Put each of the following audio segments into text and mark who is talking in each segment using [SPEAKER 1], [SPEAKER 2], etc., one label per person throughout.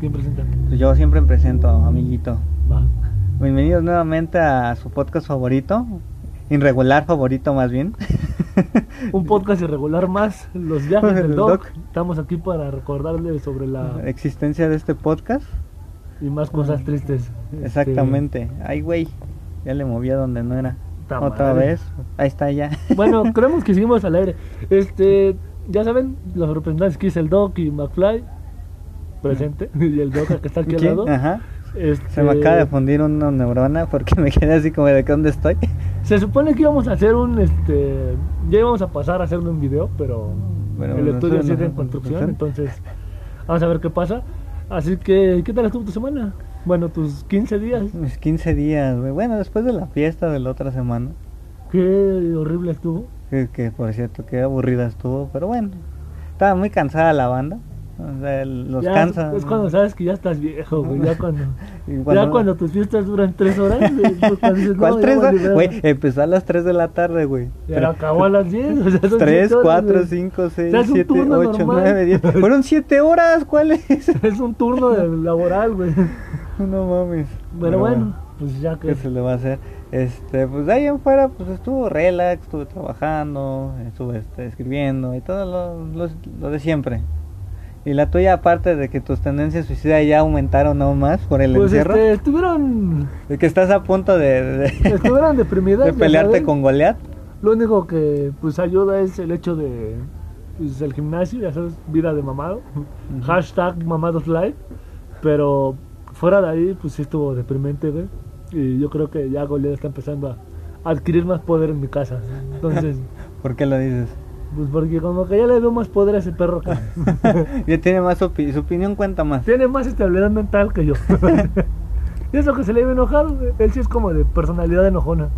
[SPEAKER 1] ¿quién presenta?
[SPEAKER 2] Pues yo siempre presento, amiguito.
[SPEAKER 1] Va.
[SPEAKER 2] Bienvenidos nuevamente a su podcast favorito, irregular favorito más bien.
[SPEAKER 1] Un podcast irregular más, los viajes
[SPEAKER 2] El
[SPEAKER 1] del Doc.
[SPEAKER 2] Doc.
[SPEAKER 1] Estamos aquí para recordarles sobre la
[SPEAKER 2] existencia de este podcast.
[SPEAKER 1] y más cosas tristes. Este,
[SPEAKER 2] Exactamente. Ay, güey, ya le moví a donde no era.
[SPEAKER 1] Ta
[SPEAKER 2] Otra
[SPEAKER 1] madre.
[SPEAKER 2] vez. Ahí está ya.
[SPEAKER 1] Bueno, creemos que seguimos al aire. Este, ya saben, los representantes que es el Doc y McFly presente y el Doc que está aquí al lado.
[SPEAKER 2] Ajá.
[SPEAKER 1] Este,
[SPEAKER 2] Se me acaba de fundir una neurona porque me quedé así como de que dónde estoy.
[SPEAKER 1] Se supone que íbamos a hacer un este, ya íbamos a pasar a hacerlo en video, pero, el estudio sigue
[SPEAKER 2] no-
[SPEAKER 1] en construcción, entonces vamos a ver qué pasa. Así que, ¿qué tal estuvo tu semana? Bueno, tus 15 días.
[SPEAKER 2] Mis 15 días, güey. Bueno, después de la fiesta de la otra semana.
[SPEAKER 1] Qué horrible estuvo.
[SPEAKER 2] Que, que, por cierto, qué aburrida estuvo, pero bueno. Estaba muy cansada la banda. O sea, los
[SPEAKER 1] Ya
[SPEAKER 2] cansa.
[SPEAKER 1] Es cuando sabes que ya estás viejo, güey. Ya cuando, ya cuando tus fiestas duran 3 horas. pues dices,
[SPEAKER 2] ¿Cuál
[SPEAKER 1] no,
[SPEAKER 2] tres horas? Güey, empezó a las 3 de la tarde, güey.
[SPEAKER 1] Pero acabó a las 10. O sea, son
[SPEAKER 2] 3,
[SPEAKER 1] siete horas,
[SPEAKER 2] 4,
[SPEAKER 1] güey.
[SPEAKER 2] 5, 6,
[SPEAKER 1] sea, es un
[SPEAKER 2] 7,
[SPEAKER 1] turno
[SPEAKER 2] 8,
[SPEAKER 1] normal.
[SPEAKER 2] 9, 10. Fueron 7 horas, ¿cuáles?
[SPEAKER 1] Es un turno laboral, güey.
[SPEAKER 2] no mames.
[SPEAKER 1] Pero bueno, pues ya que.
[SPEAKER 2] ¿Qué se le va a hacer? Este, pues de ahí en fuera, pues estuvo relax, estuve trabajando, estuve este, escribiendo y todo lo, lo, lo de siempre. Y la tuya, aparte de que tus tendencias suicidas ya aumentaron aún más por el
[SPEAKER 1] Pues
[SPEAKER 2] encierro,
[SPEAKER 1] este, estuvieron,
[SPEAKER 2] de que estás a punto de, de,
[SPEAKER 1] estuvieron deprimidas.
[SPEAKER 2] de pelearte
[SPEAKER 1] saben.
[SPEAKER 2] con Goliat.
[SPEAKER 1] Lo único que pues ayuda es el hecho de pues, el gimnasio, ya sabes, vida de mamado. Hashtag mamados live. Pero fuera de ahí, pues sí estuvo deprimente, güey. Y yo creo que ya Goliath está empezando a adquirir más poder en mi casa. Entonces,
[SPEAKER 2] ¿Por qué lo dices?
[SPEAKER 1] Pues porque como que ya le veo más poder a ese perro que
[SPEAKER 2] ya tiene más opi- su opinión cuenta más.
[SPEAKER 1] tiene más estabilidad mental que yo. y eso que se le enojar, güey, él sí es como de personalidad enojona.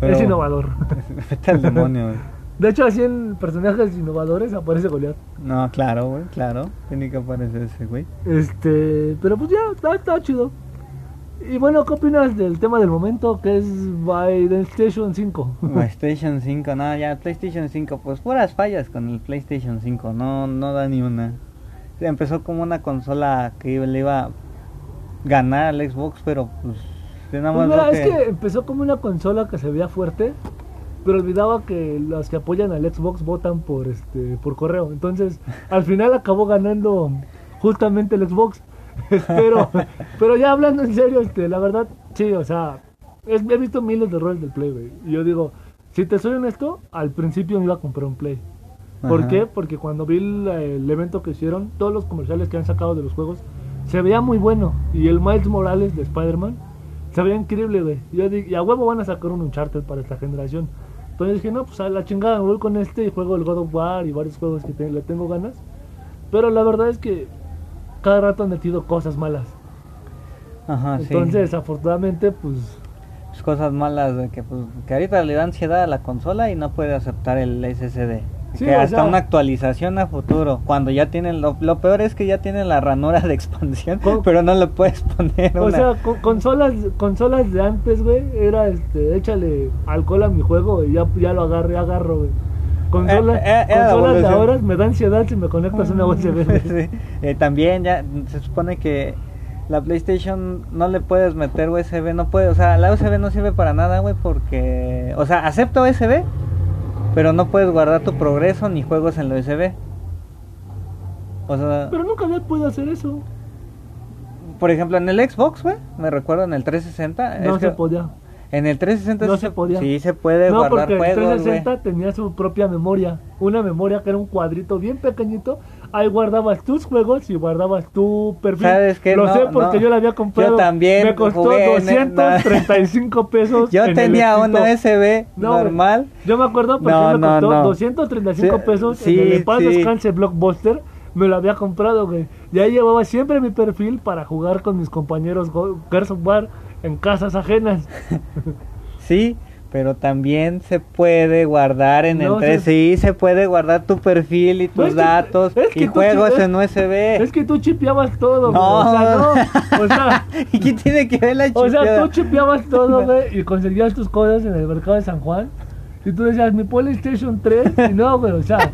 [SPEAKER 2] Pero-
[SPEAKER 1] Es innovador.
[SPEAKER 2] Vete al demonio, güey.
[SPEAKER 1] De hecho, así en personajes innovadores aparece Goliath.
[SPEAKER 2] No, claro, güey, claro. Tiene que aparecer ese güey.
[SPEAKER 1] Este, pero pues ya, está, está chido. Y bueno, ¿qué opinas del tema del momento que es PlayStation 5?
[SPEAKER 2] PlayStation 5, no, ya PlayStation 5, pues puras fallas con el PlayStation 5, no, no da ni una. Empezó como una consola que le iba a ganar al Xbox, pero pues nada
[SPEAKER 1] Pues
[SPEAKER 2] más
[SPEAKER 1] mira, es que empezó como una consola que se veía fuerte, pero olvidaba que los que apoyan al Xbox votan por este por correo. Entonces, al final acabó ganando justamente el Xbox. pero, pero ya hablando en serio, este, la verdad, sí, o sea, es- he visto miles de errores del Play, güey. Y yo digo, si te soy honesto, al principio me iba a comprar un Play. ¿Por
[SPEAKER 2] Ajá.
[SPEAKER 1] qué? Porque cuando vi el, el evento que hicieron, todos los comerciales que han sacado de los juegos, se veía muy bueno. Y el Miles Morales de Spider-Man se veía increíble, güey. Yo dije, y a huevo van a sacar un Uncharted para esta generación. Entonces dije, no, pues a la chingada, me voy con este y juego el God of War y varios juegos que te- le tengo ganas. Pero la verdad es que cada rato han metido cosas malas.
[SPEAKER 2] Ajá, sí.
[SPEAKER 1] Entonces, afortunadamente, pues
[SPEAKER 2] Pues cosas malas de que pues que ahorita le da ansiedad a la consola y no puede aceptar el SSD.
[SPEAKER 1] Sí,
[SPEAKER 2] que hasta
[SPEAKER 1] sea-
[SPEAKER 2] una actualización a futuro, cuando ya tienen lo, lo peor es que ya tienen la ranura de expansión,
[SPEAKER 1] Con-
[SPEAKER 2] pero no le puedes poner
[SPEAKER 1] O
[SPEAKER 2] una
[SPEAKER 1] sea, con- consolas, consolas de antes, güey, era este, échale alcohol a mi juego y ya, ya lo agarré, agarro, güey. Consolas,
[SPEAKER 2] Eh, eh,
[SPEAKER 1] consolas de
[SPEAKER 2] evolución.
[SPEAKER 1] ahora me da ansiedad si me conectas una USB.
[SPEAKER 2] Sí. Eh, también ya se supone que la PlayStation no le puedes meter USB, no puede, o sea, la USB no sirve para nada, güey, porque, o sea, acepta USB, pero no puedes guardar tu progreso ni juegos en la USB. O sea,
[SPEAKER 1] Pero nunca había podido hacer eso.
[SPEAKER 2] por ejemplo, en el Xbox, güey, me recuerdo en el 360,
[SPEAKER 1] No
[SPEAKER 2] es
[SPEAKER 1] se
[SPEAKER 2] que
[SPEAKER 1] podía.
[SPEAKER 2] En el 360
[SPEAKER 1] No
[SPEAKER 2] sí
[SPEAKER 1] se podía.
[SPEAKER 2] Sí se puede
[SPEAKER 1] No,
[SPEAKER 2] guardar
[SPEAKER 1] porque el
[SPEAKER 2] juegos, güey.
[SPEAKER 1] 360 tenía su propia memoria. Una memoria que era un cuadrito bien pequeñito. Ahí guardabas tus juegos y guardabas tu perfil.
[SPEAKER 2] ¿Sabes qué?
[SPEAKER 1] Lo
[SPEAKER 2] No,
[SPEAKER 1] sé porque
[SPEAKER 2] no.
[SPEAKER 1] yo la había comprado.
[SPEAKER 2] Yo también
[SPEAKER 1] Me costó
[SPEAKER 2] jugué en-
[SPEAKER 1] 235 pesos.
[SPEAKER 2] Yo
[SPEAKER 1] en el
[SPEAKER 2] tenía
[SPEAKER 1] extinto.
[SPEAKER 2] una USB normal.
[SPEAKER 1] Yo me acuerdo porque me costó
[SPEAKER 2] no.
[SPEAKER 1] 235
[SPEAKER 2] Sí,
[SPEAKER 1] pesos
[SPEAKER 2] sí,
[SPEAKER 1] en el Paz. Descanse Blockbuster. Me lo había comprado, güey. Y ahí llevaba siempre mi perfil para jugar con mis compañeros Gears of War en casas ajenas.
[SPEAKER 2] Sí, pero también se puede guardar en
[SPEAKER 1] No,
[SPEAKER 2] el 3.
[SPEAKER 1] se-
[SPEAKER 2] Sí, se puede guardar tu perfil y tus
[SPEAKER 1] No, es que-
[SPEAKER 2] datos
[SPEAKER 1] es que
[SPEAKER 2] y juegos en USB.
[SPEAKER 1] Es que tú chipeabas todo.
[SPEAKER 2] No.
[SPEAKER 1] O sea, no. O sea,
[SPEAKER 2] ¿Y qué tiene que ver la
[SPEAKER 1] o sea,
[SPEAKER 2] chipeada?
[SPEAKER 1] tú chipeabas todo, güey, y conseguías tus cosas en el mercado de San Juan. Y tú decías, mi PlayStation 3. Y no, güey, o sea,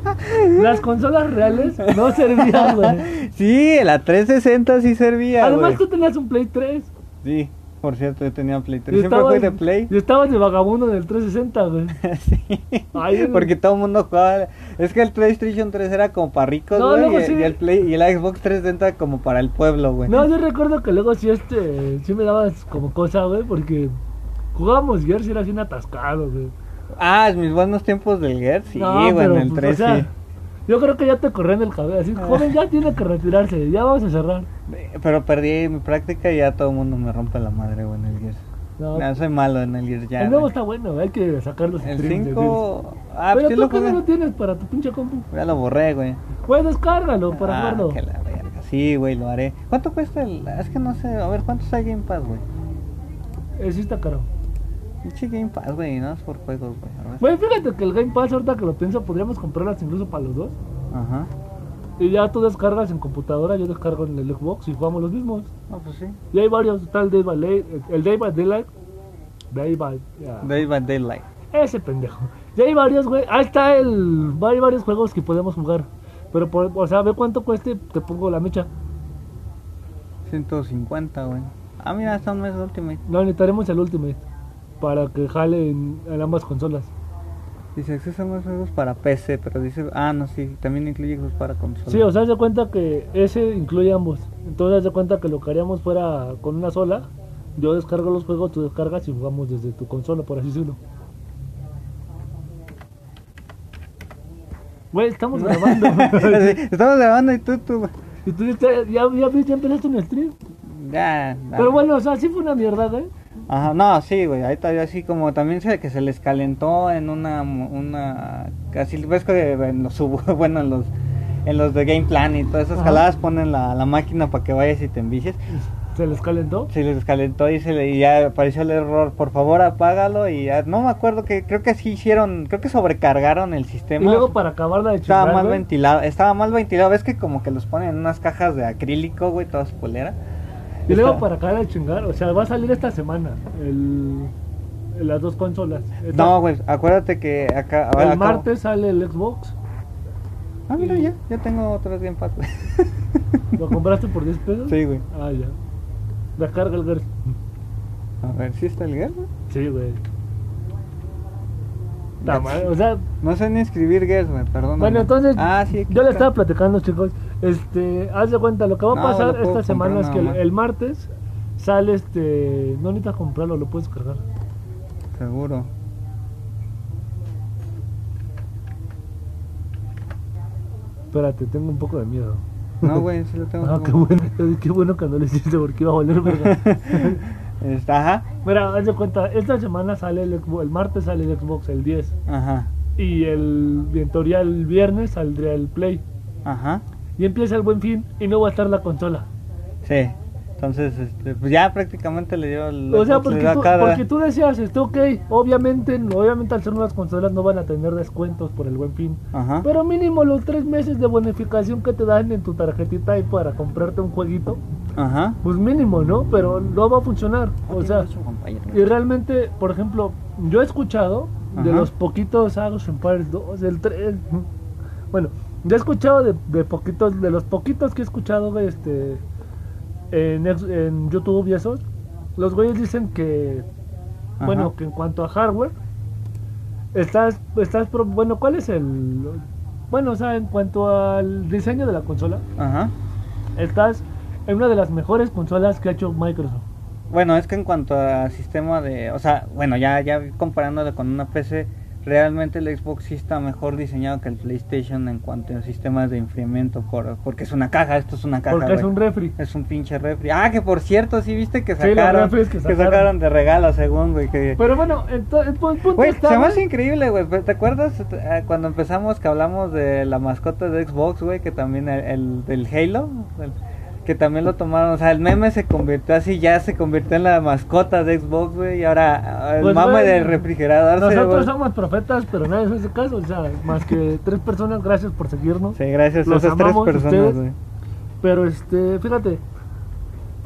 [SPEAKER 1] las consolas reales no servían, güey.
[SPEAKER 2] Sí, la 360 sí servía,
[SPEAKER 1] Además,
[SPEAKER 2] güey.
[SPEAKER 1] tú tenías un Play 3.
[SPEAKER 2] Sí, por cierto, yo tenía Play 3.
[SPEAKER 1] Y
[SPEAKER 2] Siempre
[SPEAKER 1] estabas,
[SPEAKER 2] fui de Play.
[SPEAKER 1] y estabas de vagabundo en el 360, güey.
[SPEAKER 2] sí.
[SPEAKER 1] Ay,
[SPEAKER 2] Porque todo el mundo jugaba. Es que el PlayStation 3 era como para ricos,
[SPEAKER 1] No,
[SPEAKER 2] güey. y,
[SPEAKER 1] sí.
[SPEAKER 2] y el Play y el Xbox 360 como para el pueblo, güey.
[SPEAKER 1] No, yo recuerdo que luego sí, este, sí me dabas como cosa, güey, porque jugábamos Gears y era así un atascado, güey.
[SPEAKER 2] Ah, mis buenos tiempos del Gears, sí,
[SPEAKER 1] No,
[SPEAKER 2] güey,
[SPEAKER 1] pero,
[SPEAKER 2] en el
[SPEAKER 1] pues,
[SPEAKER 2] 3
[SPEAKER 1] o sea,
[SPEAKER 2] sí.
[SPEAKER 1] Yo creo que ya te corrían el cabello, así, joven, ya tiene que retirarse, ya vamos a cerrar.
[SPEAKER 2] Pero perdí mi práctica y ya todo el mundo me rompe la madre, güey, en el Gears.
[SPEAKER 1] No,
[SPEAKER 2] No, soy malo en el Gears ya.
[SPEAKER 1] el nuevo está bueno, hay que sacar los
[SPEAKER 2] El
[SPEAKER 1] streams de
[SPEAKER 2] 5.
[SPEAKER 1] Gears.
[SPEAKER 2] Ah,
[SPEAKER 1] Pero
[SPEAKER 2] pues sí
[SPEAKER 1] tú
[SPEAKER 2] lo
[SPEAKER 1] que no lo tienes para tu pinche compu.
[SPEAKER 2] Ya lo borré, güey.
[SPEAKER 1] Pues descárgalo para
[SPEAKER 2] ah,
[SPEAKER 1] jugarlo.
[SPEAKER 2] que la verga. Sí, güey, lo haré. ¿Cuánto cuesta el.? Es que no sé. A ver, ¿cuánto está el Game Pass, güey?
[SPEAKER 1] Eh, sí está caro.
[SPEAKER 2] Pinche Game Pass, güey, no es por juegos, güey.
[SPEAKER 1] Güey, fíjate que el Game Pass, ahorita que lo pienso, podríamos comprarlas incluso para los dos.
[SPEAKER 2] Ajá.
[SPEAKER 1] Y ya tú descargas en computadora, yo descargo en el Xbox y jugamos los mismos.
[SPEAKER 2] No, pues sí.
[SPEAKER 1] Y hay varios, está el Day by Day, el Day by Daylight. Day by.
[SPEAKER 2] Day by Daylight.
[SPEAKER 1] Ese pendejo. Y hay varios, güey. Ahí está el. Hay varios juegos que podemos jugar. Pero, por, o sea, ve cuánto cueste, te pongo la mecha.
[SPEAKER 2] 150, güey. Ah, mira, está un mes de Ultimate.
[SPEAKER 1] No, necesitaremos el Ultimate. Para que jale en, en ambas consolas.
[SPEAKER 2] Dice acceso a más juegos para PC, pero dice. Ah, no, sí, también incluye juegos para consola.
[SPEAKER 1] Sí, o sea, haz de cuenta que ese incluye ambos. Entonces, haz de cuenta que lo que haríamos fuera con una sola. Yo descargo los juegos, tú descargas y jugamos desde tu consola, por así decirlo. Güey, estamos grabando.
[SPEAKER 2] Estamos grabando y tú, tú.
[SPEAKER 1] y tú ya, ya, ya, ya empezaste un stream.
[SPEAKER 2] Ya.
[SPEAKER 1] Pero bueno, o sea, sí fue una mierda, ¿eh?
[SPEAKER 2] Ajá, no, sí, güey, ahí todavía así como también sé que se les calentó en una, una, casi, ves que en los, bueno, en los, en los de Game Plan y todas esas
[SPEAKER 1] Ajá.
[SPEAKER 2] jaladas ponen la, la máquina para que vayas y te envicies,
[SPEAKER 1] Se les calentó.
[SPEAKER 2] se les calentó y se le, y ya apareció el error, por favor apágalo y ya, no me acuerdo que, creo que sí hicieron, creo que sobrecargaron el
[SPEAKER 1] Y
[SPEAKER 2] sistema.
[SPEAKER 1] luego para acabarla de
[SPEAKER 2] Estaba mal ventilado, estaba mal ventilado, ves que como que los ponen en unas cajas de acrílico, güey, todas polera.
[SPEAKER 1] Y luego
[SPEAKER 2] Está-
[SPEAKER 1] para acabar de chingar, o sea, va a salir esta semana el, las dos consolas.
[SPEAKER 2] No, güey, acuérdate que acá...
[SPEAKER 1] el
[SPEAKER 2] acá-
[SPEAKER 1] martes sale el Xbox.
[SPEAKER 2] Ah, mira, ya, ya tengo otros Game Pass, güey.
[SPEAKER 1] ¿Lo compraste por 10 pesos?
[SPEAKER 2] Sí, güey.
[SPEAKER 1] Ah, ya. Descarga el Gears.
[SPEAKER 2] A ver, ¿sí está el Gears, güey?
[SPEAKER 1] Sí, güey. Mal, O sea,
[SPEAKER 2] No sé ni escribir güey, perdón.
[SPEAKER 1] bueno, entonces
[SPEAKER 2] Ah, sí,
[SPEAKER 1] yo le estaba platicando, chicos. Este, haz de cuenta, lo que va a
[SPEAKER 2] No,
[SPEAKER 1] pasar esta semana es que el, martes sale este. No necesitas comprarlo, lo puedes cargar.
[SPEAKER 2] Seguro.
[SPEAKER 1] Espérate, tengo un poco de miedo.
[SPEAKER 2] No, güey, sí lo tengo.
[SPEAKER 1] Ah, qué bueno, qué bueno que no lo hiciste porque iba a valer verga.
[SPEAKER 2] Está, ajá,
[SPEAKER 1] Mira, haz de cuenta, esta semana sale el Xbox, el martes sale el Xbox, el 10.
[SPEAKER 2] ajá,
[SPEAKER 1] Y el, en teoría el viernes saldría el Play.
[SPEAKER 2] ajá.
[SPEAKER 1] Y empieza el buen fin y no va a estar la consola.
[SPEAKER 2] Sí. Entonces, este, pues ya prácticamente le dio el.
[SPEAKER 1] O sea, porque tú,
[SPEAKER 2] acá,
[SPEAKER 1] porque tú decías, esto ok, obviamente, obviamente al ser nuevas consolas no van a tener descuentos por el buen fin.
[SPEAKER 2] Ajá.
[SPEAKER 1] Pero mínimo los tres meses de bonificación que te dan en tu tarjetita ahí para comprarte un jueguito,
[SPEAKER 2] Ajá.
[SPEAKER 1] pues mínimo, ¿no? Pero no va a funcionar. O sea,
[SPEAKER 2] Su compañero.
[SPEAKER 1] y realmente, por ejemplo, yo he escuchado de los poquitos Age of Empires 2, el 3. Bueno, yo he escuchado de, de poquitos, de los poquitos que he escuchado, güey, este, en, en YouTube y esos, los güeyes dicen que,
[SPEAKER 2] Ajá.
[SPEAKER 1] bueno, que en cuanto a hardware, estás, estás, pro- bueno, ¿cuál es el, bueno, o sea, en cuanto al diseño de la consola,
[SPEAKER 2] Ajá.
[SPEAKER 1] estás en una de las mejores consolas que ha hecho Microsoft.
[SPEAKER 2] Bueno, es que en cuanto a sistema de, o sea, bueno, ya ya comparándolo con una PC, realmente el Xbox sí está mejor diseñado que el PlayStation en cuanto a sistemas de enfriamiento, por, porque es una caja, esto es una caja.
[SPEAKER 1] Porque es un refri.
[SPEAKER 2] Es un pinche refri. Ah, que por cierto, sí viste que
[SPEAKER 1] Sí,
[SPEAKER 2] sacaron,
[SPEAKER 1] que sacaron.
[SPEAKER 2] de regalo, según, güey, que
[SPEAKER 1] Pero bueno, entonces, el punto está,
[SPEAKER 2] se me hace increíble, güey. ¿Te acuerdas eh, cuando empezamos que hablamos de la mascota de Xbox, güey? Que también el, el del Halo, el- que también lo tomaron. O sea, el meme se convirtió así, ya se convirtió en la mascota de Xbox, güey. Y ahora el
[SPEAKER 1] Pues,
[SPEAKER 2] mame del refrigerador
[SPEAKER 1] Nosotros somos profetas, pero nadie nos hace caso. O sea, más que tres personas, gracias por seguirnos.
[SPEAKER 2] Sí, gracias a
[SPEAKER 1] Los
[SPEAKER 2] esas tres personas, güey.
[SPEAKER 1] Pero este, fíjate,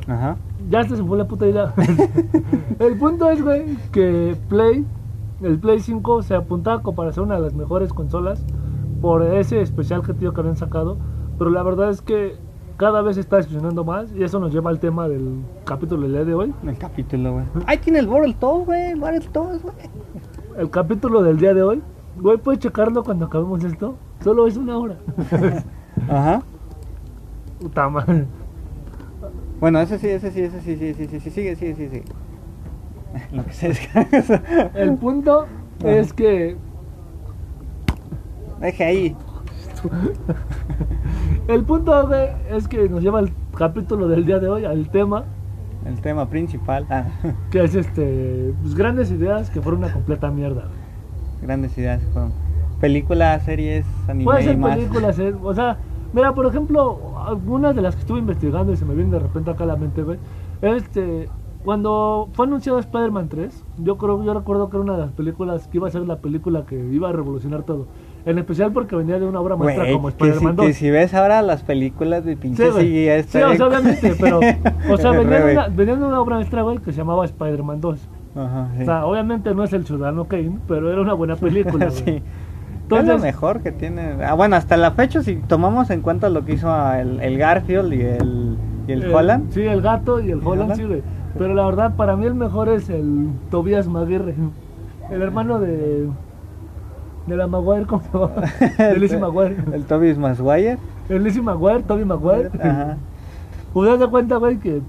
[SPEAKER 2] Ajá.
[SPEAKER 1] ya se fue la puta idea. el punto es, güey, que Play el Play 5 se apuntaba como para ser una de las mejores consolas por ese especial que tío que habían sacado, pero la verdad es que cada vez está decepcionando más y eso nos lleva al tema del capítulo del día de hoy.
[SPEAKER 2] El capítulo, güey. Ahí tiene el Battletoads, güey. Battletoads, güey.
[SPEAKER 1] El capítulo del día de hoy, güey, puedes checarlo cuando acabemos esto. Solo es una hora.
[SPEAKER 2] Ajá.
[SPEAKER 1] Puta madre.
[SPEAKER 2] Bueno, ese sí, ese sí, ese sí, sí, sí, sí, sí, sigue, sigue, sigue, sigue. Lo que se descarga.
[SPEAKER 1] El punto es que
[SPEAKER 2] Deje ahí.
[SPEAKER 1] El punto güey, es que nos lleva al capítulo del día de hoy, al tema,
[SPEAKER 2] El tema principal. Ah,
[SPEAKER 1] que es este pues, grandes ideas que fueron una completa mierda. güey.
[SPEAKER 2] grandes ideas fueron. Películas, series, anime
[SPEAKER 1] Puede
[SPEAKER 2] y
[SPEAKER 1] ser
[SPEAKER 2] más.
[SPEAKER 1] películas, eh, o sea, mira, por ejemplo, algunas de las que estuve investigando y se me vienen de repente acá a la mente, güey, este, cuando fue anunciado Spider-Man 3, yo creo, yo recuerdo que era una de las películas que iba a ser la película que iba a revolucionar todo, en especial porque venía de una obra maestra como
[SPEAKER 2] que, si,
[SPEAKER 1] Spider-Man 2.
[SPEAKER 2] que si ves ahora las películas de pinche
[SPEAKER 1] Sí, Sí, o sea, obviamente, pero, o sea, venía de, una, venía de una obra maestra, güey, que se llamaba Spider-Man 2.
[SPEAKER 2] Ajá, sí.
[SPEAKER 1] O sea, obviamente no es el Ciudadano Kane, pero era una buena película,
[SPEAKER 2] sí. es lo
[SPEAKER 1] Entonces,
[SPEAKER 2] mejor que tiene. Ah, bueno, hasta la fecha, si tomamos en cuenta lo que hizo el, el Garfield y el, y el
[SPEAKER 1] Eh,
[SPEAKER 2] Holland.
[SPEAKER 1] Sí, el gato y el
[SPEAKER 2] ¿Y
[SPEAKER 1] Holland,
[SPEAKER 2] Holland?
[SPEAKER 1] sí, güey. Pero la verdad, para mí el mejor es el Tobias Maguire. El hermano de. De la Maguire, ¿cómo se llama? De Lizzie Maguire.
[SPEAKER 2] El Tobias Maguire.
[SPEAKER 1] El Lizzie Maguire, Toby Maguire.
[SPEAKER 2] Ajá.
[SPEAKER 1] Pues das de cuenta, güey, que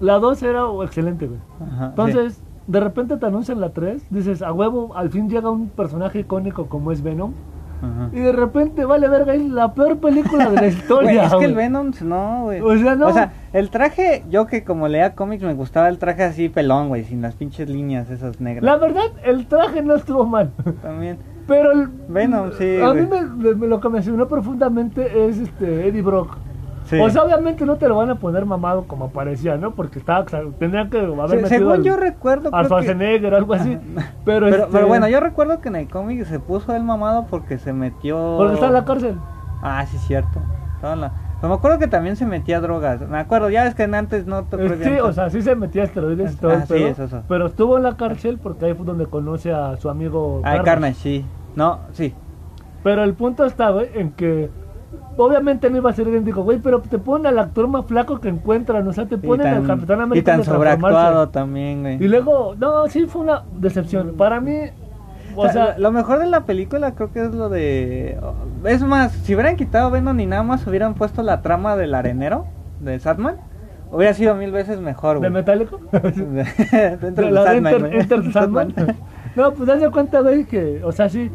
[SPEAKER 1] la 2 era excelente, güey.
[SPEAKER 2] Ajá,
[SPEAKER 1] Entonces, de repente te anuncian la 3, dices, a huevo, al fin llega un personaje icónico como es Venom.
[SPEAKER 2] Ajá.
[SPEAKER 1] Y de repente, vale verga, es la peor película de la historia.
[SPEAKER 2] Güey, es que el. Venom, no, güey.
[SPEAKER 1] O sea, no.
[SPEAKER 2] O sea, el traje, yo que como leía cómics me gustaba el traje así pelón, güey, sin las pinches líneas esas negras.
[SPEAKER 1] La verdad, el traje no estuvo mal.
[SPEAKER 2] También.
[SPEAKER 1] Pero el,
[SPEAKER 2] Venom, sí,
[SPEAKER 1] A mí me, me- lo que me asesinó profundamente es este Eddie Brock.
[SPEAKER 2] Sí.
[SPEAKER 1] O sea, obviamente no te lo van a poner mamado como aparecía, ¿no? Porque estaba, o sea, tendrían que haber
[SPEAKER 2] Se-
[SPEAKER 1] metido
[SPEAKER 2] según
[SPEAKER 1] al-
[SPEAKER 2] yo recuerdo,
[SPEAKER 1] a
[SPEAKER 2] que-
[SPEAKER 1] Schwarzenegger o algo así. Pero,
[SPEAKER 2] Pero,
[SPEAKER 1] este,
[SPEAKER 2] pero bueno, yo recuerdo que en el cómic se puso el mamado porque se metió.
[SPEAKER 1] Porque está en la cárcel.
[SPEAKER 2] Ah, sí, cierto. Estaba en la- Pero me acuerdo que también se metía drogas. Me acuerdo, ya ves que antes no te
[SPEAKER 1] Eh,
[SPEAKER 2] prohibían
[SPEAKER 1] Sí, o sea, sí se metía esteroides y todo
[SPEAKER 2] Ah,
[SPEAKER 1] el
[SPEAKER 2] sí,
[SPEAKER 1] pedo,
[SPEAKER 2] eso, eso.
[SPEAKER 1] Pero estuvo en la cárcel porque ahí fue donde conoce a su amigo
[SPEAKER 2] Ah.
[SPEAKER 1] Carnage,
[SPEAKER 2] sí. No, sí.
[SPEAKER 1] Pero el punto está, güey, en que obviamente no iba a ser idéntico, güey, pero te ponen al actor más flaco que encuentran, o sea, te
[SPEAKER 2] Y
[SPEAKER 1] ponen al
[SPEAKER 2] tan,
[SPEAKER 1] Capitán
[SPEAKER 2] y
[SPEAKER 1] América
[SPEAKER 2] tan
[SPEAKER 1] de transformarse.
[SPEAKER 2] sobreactuado también, güey.
[SPEAKER 1] Y luego, no, sí fue una decepción. Para mí, o sea,
[SPEAKER 2] lo mejor de la película creo que es lo de... Es más, si hubieran quitado Venom y nada más hubieran puesto la trama del arenero, de Satman, hubiera sido mil veces mejor,
[SPEAKER 1] ¿de
[SPEAKER 2] güey.
[SPEAKER 1] metálico?
[SPEAKER 2] Dentro
[SPEAKER 1] De
[SPEAKER 2] de
[SPEAKER 1] de
[SPEAKER 2] Sandman.
[SPEAKER 1] Enter Sandman. No, pues de cuenta, güey, que, o sea, sí.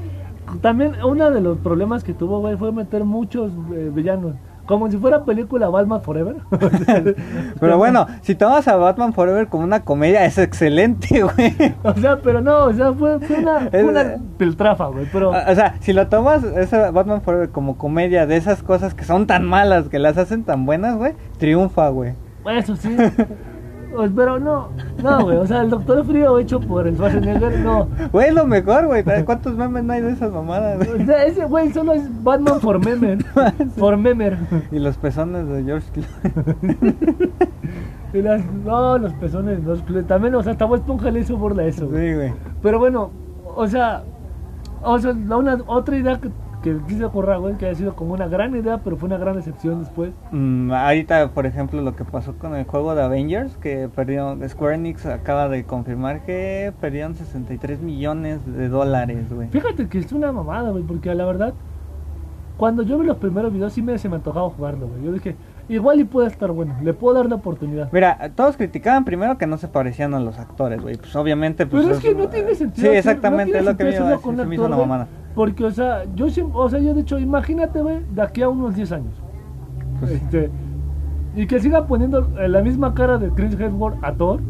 [SPEAKER 1] También uno de los problemas que tuvo, güey, fue meter muchos eh, villanos. Como si fuera película Batman Forever.
[SPEAKER 2] Pero bueno, si tomas a Batman Forever como una comedia, es excelente, güey.
[SPEAKER 1] O sea, pero no, o sea, fue, fue una,
[SPEAKER 2] Es-
[SPEAKER 1] una piltrafa, güey. Pero,
[SPEAKER 2] O sea, si lo tomas ese Batman Forever como comedia de esas cosas que son tan malas, que las hacen tan buenas, güey, triunfa, güey.
[SPEAKER 1] eso sí. Pues, Pero no, no, güey. O sea, el Doctor Frío hecho por el Schwarzenegger, no.
[SPEAKER 2] Güey, es lo mejor, güey. ¿Cuántos memes no hay de esas mamadas?
[SPEAKER 1] O sea, ese güey solo es Batman for Memer. For Memer.
[SPEAKER 2] Y los pezones de George Clooney.
[SPEAKER 1] Y las, no, los pezones, los cle- también, o sea, hasta Bob Esponja le hizo burla eso. güey.
[SPEAKER 2] Sí, güey.
[SPEAKER 1] Pero bueno, o sea, o sea, una, otra idea que, que quise ocurrir, güey, que ha sido como una gran idea, pero fue una gran decepción después.
[SPEAKER 2] Mm, ahorita, por ejemplo, lo que pasó con el juego de Avengers, que perdió, Square Enix acaba de confirmar que perdieron 63 millones de dólares, güey.
[SPEAKER 1] Fíjate que es una mamada, güey, porque la verdad, cuando yo vi los primeros videos, sí me, se me antojaba jugarlo, güey. Yo dije, igual y puede estar bueno, le puedo dar la oportunidad.
[SPEAKER 2] Mira, todos criticaban primero que no se parecían a los actores, güey. Pues obviamente, pues.
[SPEAKER 1] Pero es que no tiene sentido.
[SPEAKER 2] Sí, exactamente,
[SPEAKER 1] no
[SPEAKER 2] es lo que me, iba a decir, una
[SPEAKER 1] Porque, o sea, yo siempre, o sea, yo de hecho, imagínate, güey, de aquí a unos 10 años.
[SPEAKER 2] Pues sí.
[SPEAKER 1] este, y que siga poniendo eh, la misma cara de Chris Hemsworth a Thor.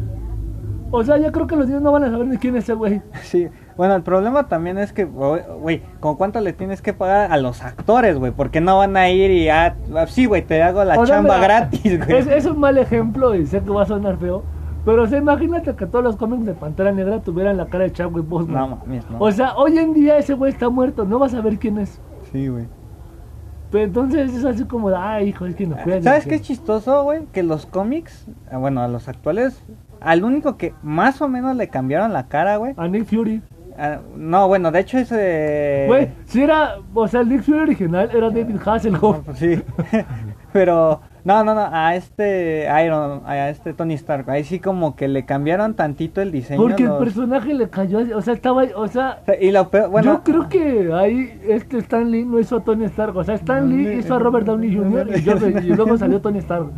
[SPEAKER 1] O sea, yo creo que los niños no van a saber ni quién es ese güey.
[SPEAKER 2] Sí, bueno, el problema también es que, güey, ¿con cuánto le tienes que pagar a los actores, güey? Porque no van a ir y, ah, sí, güey, te hago la
[SPEAKER 1] O
[SPEAKER 2] chamba gratis, güey.
[SPEAKER 1] Es, es un mal ejemplo y sé que va a sonar feo. Pero o sea, imagínate que todos los cómics de Pantera Negra tuvieran la cara de Chadwick Boseman.
[SPEAKER 2] No mames, no.
[SPEAKER 1] O sea, hoy en día ese güey está muerto, no vas a ver quién es.
[SPEAKER 2] sí, güey.
[SPEAKER 1] Pero entonces es así como, de, ay, hijo, es que no puede.
[SPEAKER 2] ¿Sabes qué es chistoso, güey? Que los cómics, ah, bueno, a los actuales, al único que más o menos le cambiaron la cara, güey,
[SPEAKER 1] A Nick Fury.
[SPEAKER 2] Ah, no, bueno, de hecho ese...
[SPEAKER 1] Güey, si era, o sea, el Nick Fury original era David Hasselhoff.
[SPEAKER 2] Pues sí. Pero, no, no, no, a este Iron, a este Tony Stark, ahí sí como que le cambiaron tantito el diseño.
[SPEAKER 1] Porque el personaje le cayó, así, o sea, estaba, o sea,
[SPEAKER 2] Y lo peor, bueno,
[SPEAKER 1] yo creo que ahí este Stan Lee no hizo a Tony Stark, o sea, Stan Lee hizo a Robert Downey Jr. y, yo- y luego salió Tony Stark.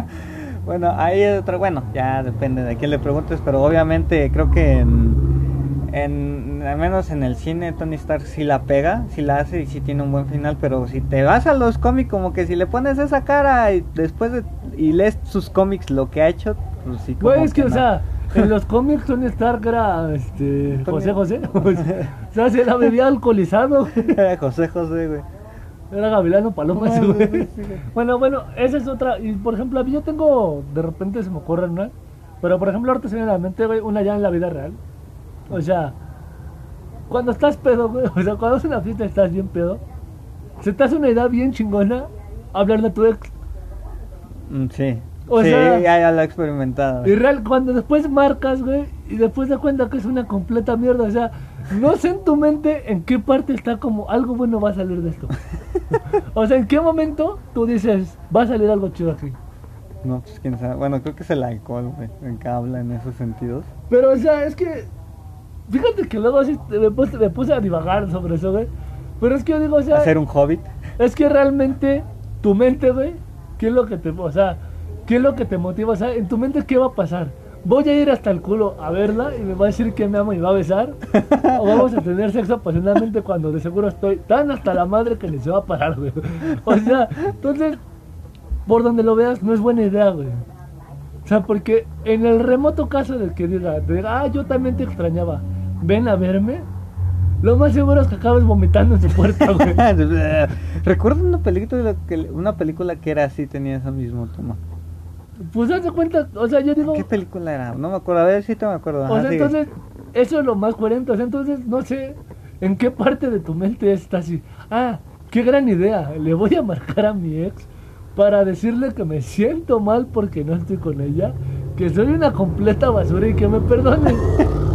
[SPEAKER 2] bueno, ahí otro, bueno, ya depende de quién le preguntes, pero obviamente creo que en, en, al menos en el cine Tony Stark sí la pega, sí la hace y sí tiene un buen final, pero si te vas a los cómics como que si le pones esa cara y después de, y lees sus cómics lo que ha hecho, pues sí como
[SPEAKER 1] Güey, es que, o
[SPEAKER 2] no.
[SPEAKER 1] sea, en los cómics Tony Stark era, este, José José, o sea, se la bebía alcoholizado,
[SPEAKER 2] José José, güey.
[SPEAKER 1] era Gavilano Paloma, ese
[SPEAKER 2] No,
[SPEAKER 1] güey. Bueno, bueno, esa es otra, y por ejemplo, a mí yo tengo, de repente se me ocurre una, pero por ejemplo, ahorita se me viene a la mente, güey, una ya en la vida real, o sea, cuando estás pedo, güey, o sea, cuando es una fiesta y estás bien pedo, se te hace una idea bien chingona hablarle a tu ex.
[SPEAKER 2] Mm, sí.
[SPEAKER 1] O
[SPEAKER 2] sí,
[SPEAKER 1] sea-
[SPEAKER 2] ya, ya lo he experimentado.
[SPEAKER 1] Y real, cuando después marcas, güey, y después te cuenta que es una completa mierda, o sea, no sé en tu mente en qué parte está como algo bueno va a salir de esto. o sea, en qué momento tú dices, va a salir algo chido aquí.
[SPEAKER 2] No, pues quién sabe. Bueno, creo que es el alcohol, güey, el que habla en esos sentidos.
[SPEAKER 1] Pero, o sea, es que, fíjate que luego así me puse, me puse a divagar sobre eso, güey. Pero es que yo digo, o sea,
[SPEAKER 2] Hacer un hobbit.
[SPEAKER 1] es que realmente tu mente, güey, ¿qué es lo que te, o sea, qué es lo que te motiva? O sea, en tu mente, ¿qué va a pasar? Voy a ir hasta el culo a verla y me va a decir que me ama y me va a besar. o vamos a tener sexo apasionadamente cuando de seguro estoy tan hasta la madre que se va a parar, güey. O sea, entonces, por donde lo veas, no es buena idea, güey. O sea, porque en el remoto caso de que diga, de, ah, yo también te extrañaba, ven a verme, lo más seguro es que acabes vomitando en su puerta, güey.
[SPEAKER 2] Recuerdo una película que una película que era así, tenía esa misma toma.
[SPEAKER 1] Pues de cuenta, o sea, yo digo,
[SPEAKER 2] ¿Qué película era? No me acuerdo, a ver si te me acuerdo.
[SPEAKER 1] o
[SPEAKER 2] Ajá,
[SPEAKER 1] sea,
[SPEAKER 2] sigue.
[SPEAKER 1] entonces, eso es lo más coherente, o sea, entonces, no sé, en qué parte de tu mente está así, ah, qué gran idea, le voy a marcar a mi ex para decirle que me siento mal porque no estoy con ella, que soy una completa basura y que me perdone.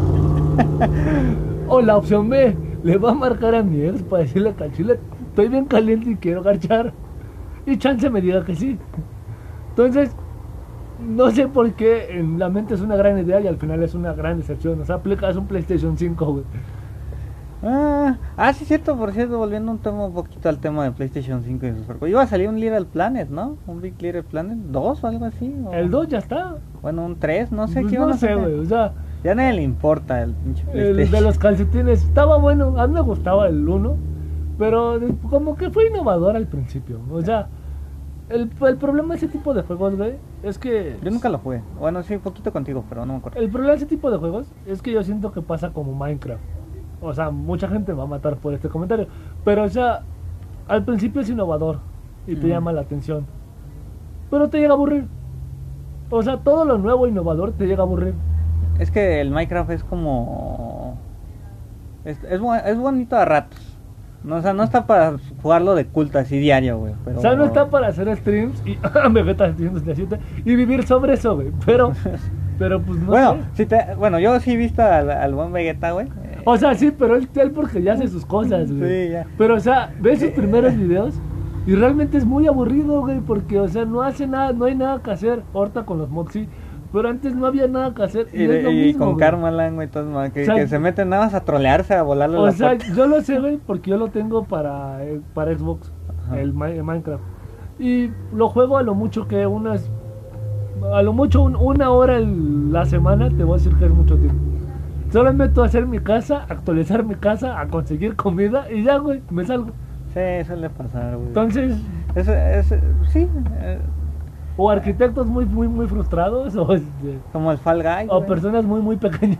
[SPEAKER 1] o la opción B, le va a marcar a mi ex para decirle que al chile estoy bien caliente y quiero garchar. Y chance me diga que sí. Entonces, no sé por qué en la mente es una gran idea y al final es una gran decepción. O sea, aplicas un PlayStation 5, güey.
[SPEAKER 2] Ah, ah, sí, cierto, por cierto, volviendo un, tema, un poquito al tema de PlayStation 5 y sus. Iba a salir un Little Planet, ¿no? Un Big Little Planet 2 o algo así. o-
[SPEAKER 1] El 2 ya está.
[SPEAKER 2] Bueno, un 3, no sé
[SPEAKER 1] Pues
[SPEAKER 2] qué iban
[SPEAKER 1] no
[SPEAKER 2] a
[SPEAKER 1] sé,
[SPEAKER 2] sacar.
[SPEAKER 1] güey. O sea,
[SPEAKER 2] Ya a nadie le importa el pinche
[SPEAKER 1] el de los calcetines estaba bueno. A mí me gustaba el 1. Pero como que fue innovador al principio. O sea, el, el problema de ese tipo de juegos, güey, es que.
[SPEAKER 2] Yo nunca lo jugué. Bueno, sí, un poquito contigo, pero no me acuerdo.
[SPEAKER 1] El problema de ese tipo de juegos es que yo siento que pasa como Minecraft. O sea, mucha gente me va a matar por este comentario. Pero, o sea, al principio es innovador y te
[SPEAKER 2] Mm.
[SPEAKER 1] llama la atención. Pero te llega a aburrir. O sea, todo lo nuevo innovador te llega a aburrir.
[SPEAKER 2] Es que el Minecraft es como... Es, es, bonito a ratos. No, o sea, no está para jugarlo de culto así diario, güey. Pero...
[SPEAKER 1] O sea, no está para hacer streams y Vegeta 777 y vivir sobre eso, güey. Pero, pero pues no
[SPEAKER 2] bueno,
[SPEAKER 1] sé.
[SPEAKER 2] si te, bueno, yo sí he visto al, al buen Vegeta, güey.
[SPEAKER 1] O sea, sí, pero él, él porque ya hace sus cosas, güey.
[SPEAKER 2] Sí, ya.
[SPEAKER 1] Pero, o sea, ves sus primeros videos y realmente es muy aburrido, güey, porque, o sea, no hace nada, no hay nada que hacer. Ahorita con los sí, pero antes no había nada que hacer. Y,
[SPEAKER 2] y,
[SPEAKER 1] es lo
[SPEAKER 2] y
[SPEAKER 1] mismo,
[SPEAKER 2] con
[SPEAKER 1] güey.
[SPEAKER 2] Karmalan, güey, ma- que,
[SPEAKER 1] O sea,
[SPEAKER 2] que se meten nada más a trolearse, a volarle
[SPEAKER 1] O
[SPEAKER 2] la
[SPEAKER 1] sea,
[SPEAKER 2] puerta.
[SPEAKER 1] yo lo sé, güey, porque yo lo tengo para, eh, para Xbox, el, Mi- el Minecraft. Y lo juego a lo mucho que unas. A lo mucho un- una hora la semana, te voy a decir que es mucho tiempo. Solo me meto a hacer mi casa, actualizar mi casa, a conseguir comida y ya, güey, me salgo.
[SPEAKER 2] Sí, suele pasar, güey.
[SPEAKER 1] Entonces,
[SPEAKER 2] Es, es- sí, eh,
[SPEAKER 1] o arquitectos muy, muy, muy frustrados, o, este,
[SPEAKER 2] como el Fall Guy.
[SPEAKER 1] o
[SPEAKER 2] güey.
[SPEAKER 1] personas muy, muy pequeñas.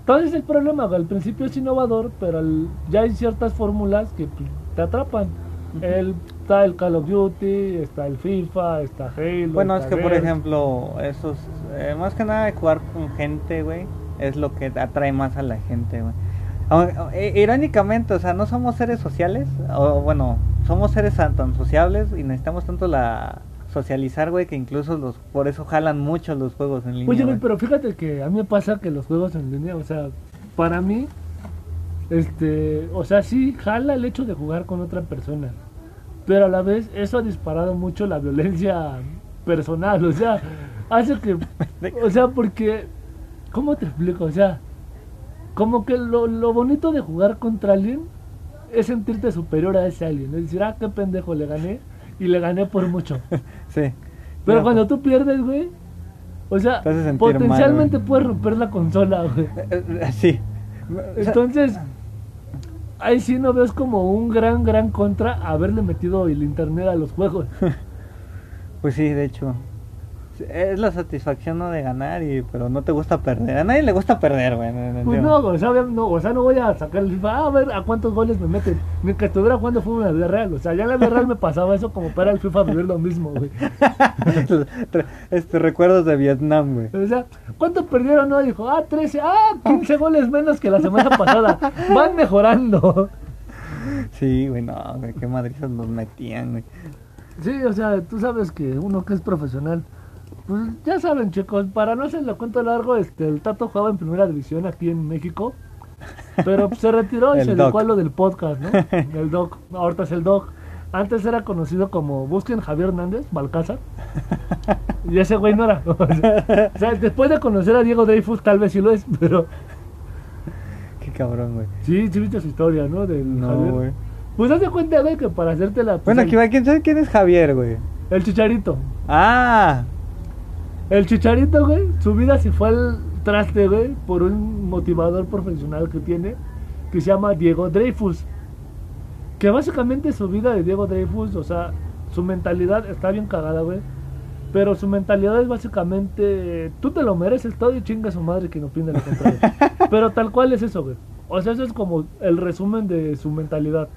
[SPEAKER 1] Entonces, el problema, al principio es innovador, pero al- ya hay ciertas fórmulas que pues, te atrapan. El, está el Call of Duty, está el FIFA, está Halo.
[SPEAKER 2] Bueno, es que por ejemplo, esos, eh, más que nada de jugar con gente, güey, es lo que atrae más a la gente, güey. Eh, Irónicamente, o sea, no somos seres sociales, o bueno, somos seres tan sociables y necesitamos tanto la socializar, güey, que incluso los, por eso jalan mucho los juegos en línea.
[SPEAKER 1] Oye, güey, pero fíjate que a mí me pasa que los juegos en línea, o sea, para mí, este, o sea, sí jala el hecho de jugar con otra persona, pero a la vez eso ha disparado mucho la violencia personal, o sea, hace que, o sea, porque, ¿cómo te explico? O sea, como que lo, lo bonito de jugar contra alguien es sentirte superior a ese alguien, es decir, ah, qué pendejo, le gané, y le gané por mucho.
[SPEAKER 2] Sí.
[SPEAKER 1] Pero cuando tú pierdes, güey, o sea, potencialmente
[SPEAKER 2] mal,
[SPEAKER 1] puedes romper la consola, güey.
[SPEAKER 2] Eh, eh, Sí.
[SPEAKER 1] Entonces, ahí sí no ves como un gran, gran contra haberle metido el internet a los juegos.
[SPEAKER 2] Pues sí, de hecho. Es la satisfacción ¿no? de ganar, y pero no te gusta perder. A nadie le gusta perder, güey. no-
[SPEAKER 1] Pues no, o sea, no, o sea, no voy a sacar el FIFA, "Ah, a ver a cuántos goles me meten. Ni que estuviera jugando fútbol en la vida real. O sea, ya en la vida real me pasaba eso como para el FIFA vivir lo mismo, güey.
[SPEAKER 2] este, recuerdos de Vietnam, güey.
[SPEAKER 1] O sea, ¿cuánto perdieron? No, dijo, ah, 13, ah, 15 goles menos que la semana pasada. Van mejorando.
[SPEAKER 2] Sí, güey, no, güey, qué madrizas nos metían, güey.
[SPEAKER 1] Sí, o sea, tú sabes que uno que es profesional, pues ya saben chicos, para no hacerlo cuento largo, este, el Tato jugaba en primera división aquí en México, pero pues, se retiró y
[SPEAKER 2] El
[SPEAKER 1] se dedicó a lo del podcast, ¿no? El Doc, ahorita es el Doc. Antes era conocido como, busquen Javier Hernández, Balcázar, y ese güey no era. O sea, después de conocer a Diego Dreyfus tal vez sí lo es, pero
[SPEAKER 2] Qué cabrón, güey.
[SPEAKER 1] sí, sí viste su historia, ¿no? Del
[SPEAKER 2] No,
[SPEAKER 1] Javier.
[SPEAKER 2] güey.
[SPEAKER 1] Pues haz de cuenta, güey, que para hacerte la...
[SPEAKER 2] Bueno, aquí va, ¿quién sabe quién es Javier, güey?
[SPEAKER 1] El chicharito.
[SPEAKER 2] Ah,
[SPEAKER 1] El Chicharito, güey, su vida se fue al traste, güey, por un motivador profesional que tiene, que se llama Diego Dreyfus. Que básicamente su vida de Diego Dreyfus, o sea, su mentalidad está bien cagada, güey. Pero su mentalidad es básicamente, tú te lo mereces todo y chinga a su madre quien opine lo contrario. Pero tal cual es eso, güey. O sea, eso es como el resumen de su mentalidad.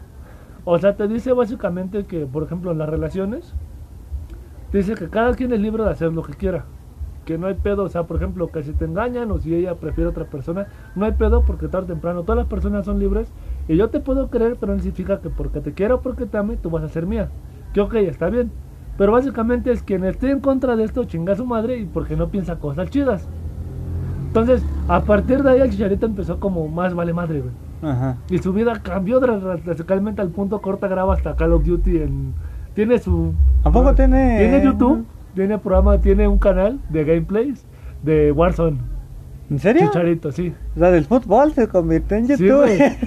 [SPEAKER 1] O sea, te dice básicamente que, por ejemplo, en las relaciones, te dice que cada quien es libre de hacer lo que quiera. Que no hay pedo, o sea, por ejemplo, que si te engañan o si ella prefiere otra persona, no hay pedo porque tarde o temprano todas las personas son libres y yo te puedo creer, pero no significa que porque te quiero o porque te ame, tú vas a ser mía. Que ok, está bien. Pero básicamente es quien esté en contra de esto chinga a su madre y porque no piensa cosas chidas. Entonces, a partir de ahí el chicharito empezó como más vale madre, güey.
[SPEAKER 2] ajá.
[SPEAKER 1] Y su vida cambió radicalmente al punto corta graba hasta Call of Duty en tiene su
[SPEAKER 2] ¿A poco tiene-
[SPEAKER 1] tiene YouTube, tiene programa, tiene un canal de gameplays de Warzone.
[SPEAKER 2] ¿En serio?
[SPEAKER 1] Chicharito, sí.
[SPEAKER 2] O sea, del fútbol se convirtió en
[SPEAKER 1] Sí,
[SPEAKER 2] YouTube.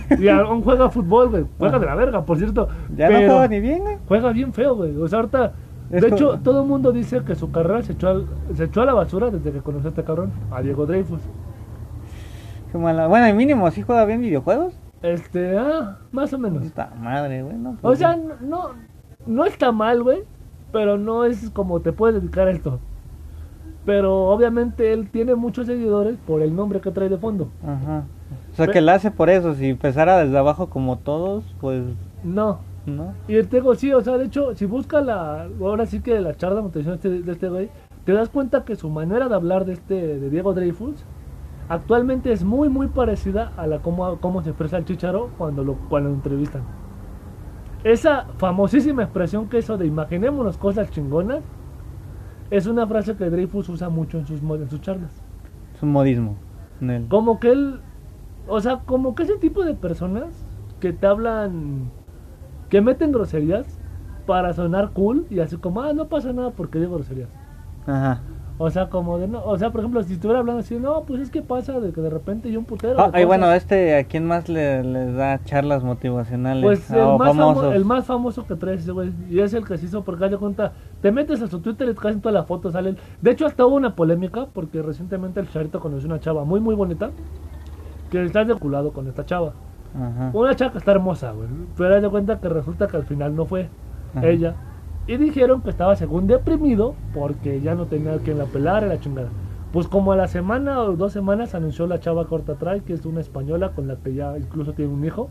[SPEAKER 1] güey. Y aún juega fútbol, güey. Juega
[SPEAKER 2] Ah.
[SPEAKER 1] de la verga, por cierto.
[SPEAKER 2] ya no
[SPEAKER 1] pero
[SPEAKER 2] juega ni bien, güey.
[SPEAKER 1] Juega bien feo, güey. O sea, ahorita
[SPEAKER 2] Es
[SPEAKER 1] de hecho, todo el mundo dice que su carrera se echó, al- se echó a la basura desde que conoció a este cabrón, a Diego Dreyfus.
[SPEAKER 2] Qué mala. Bueno, el mínimo, ¿sí juega bien videojuegos?
[SPEAKER 1] Este, ah, más o menos.
[SPEAKER 2] Puta madre, güey, no.
[SPEAKER 1] O
[SPEAKER 2] pues,
[SPEAKER 1] sea, no, no está mal, güey, pero no es como te puedes dedicar a esto. Pero obviamente él tiene muchos seguidores por el nombre que trae de fondo.
[SPEAKER 2] Ajá. O sea, que la hace por eso. Si empezara desde abajo como todos, pues.
[SPEAKER 1] No.
[SPEAKER 2] ¿No?
[SPEAKER 1] Y el tego, sí, o sea, de hecho, si busca la, ahora sí que la charla de motivación de este, de este güey, te das cuenta que su manera de hablar de este, de Diego Dreyfus, actualmente es muy, muy parecida a la cómo, cómo se expresa el Chicharo cuando lo, cuando lo entrevistan. Esa famosísima expresión que eso de imaginémonos cosas chingonas, es una frase que Dreyfus usa mucho en sus, en sus charlas.
[SPEAKER 2] Es un modismo.
[SPEAKER 1] Como que él, o sea, como que ese tipo de personas que te hablan, que meten groserías para sonar cool y así como, ah, no pasa nada porque digo groserías.
[SPEAKER 2] Ajá.
[SPEAKER 1] O sea, como de no, o sea, por ejemplo, si estuviera hablando así, no, pues es que pasa de que de repente yo un putero. De
[SPEAKER 2] y bueno,
[SPEAKER 1] cosas".
[SPEAKER 2] este, ¿a quién más le, les da charlas motivacionales?
[SPEAKER 1] Pues
[SPEAKER 2] Ah,
[SPEAKER 1] el más, famo- el más famoso que trae ese güey, y es el que se hizo porque haz de cuenta, te metes a su Twitter y casi todas las fotos salen. De hecho, hasta hubo una polémica porque recientemente el Charito conoció una chava muy, muy bonita que está vinculado con esta chava.
[SPEAKER 2] Ajá.
[SPEAKER 1] Una chava que está hermosa, güey. Pero haz de cuenta que resulta que al final no fue
[SPEAKER 2] Ajá.
[SPEAKER 1] ella. Y dijeron que estaba según deprimido porque ya no tenía quien la pelara y la chingada. Pues como a la semana o dos semanas anunció la chava corta trae, que es una española con la que ya incluso tiene un hijo.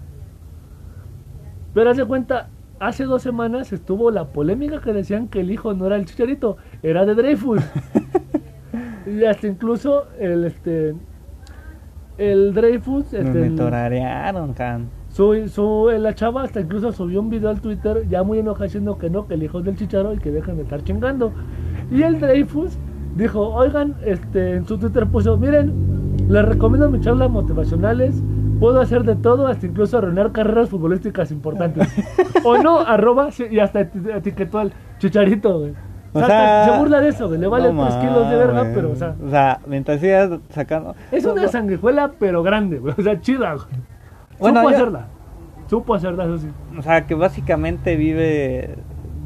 [SPEAKER 1] Pero haz de cuenta, hace dos semanas estuvo la polémica que decían que el hijo no era el chicharito, era de Dreyfus. y hasta incluso el este el Dreyfus
[SPEAKER 2] Me
[SPEAKER 1] este,
[SPEAKER 2] can.
[SPEAKER 1] Su, su, eh, la chava hasta incluso subió un video al Twitter ya muy enojada diciendo que no, que el hijo del chicharo y que dejen de estar chingando. Y el Dreyfus dijo, oigan, este, en su Twitter puso, miren, les recomiendo mis charlas motivacionales Puedo hacer de todo, hasta incluso arruinar carreras futbolísticas importantes. o no, arroba, y hasta eti- etiquetó al chicharito, güey. O
[SPEAKER 2] O
[SPEAKER 1] sea,
[SPEAKER 2] sea,
[SPEAKER 1] se burla de eso, güey. Le vale
[SPEAKER 2] no
[SPEAKER 1] 3 kilos de verga, pero, o sea,
[SPEAKER 2] O sea, mientras sigas sacando.
[SPEAKER 1] es una sanguijuela, pero grande, güey. O sea, chida, güey.
[SPEAKER 2] Bueno,
[SPEAKER 1] Supo
[SPEAKER 2] yo-
[SPEAKER 1] hacerla. Supo hacerla, eso sí.
[SPEAKER 2] O sea, que básicamente vive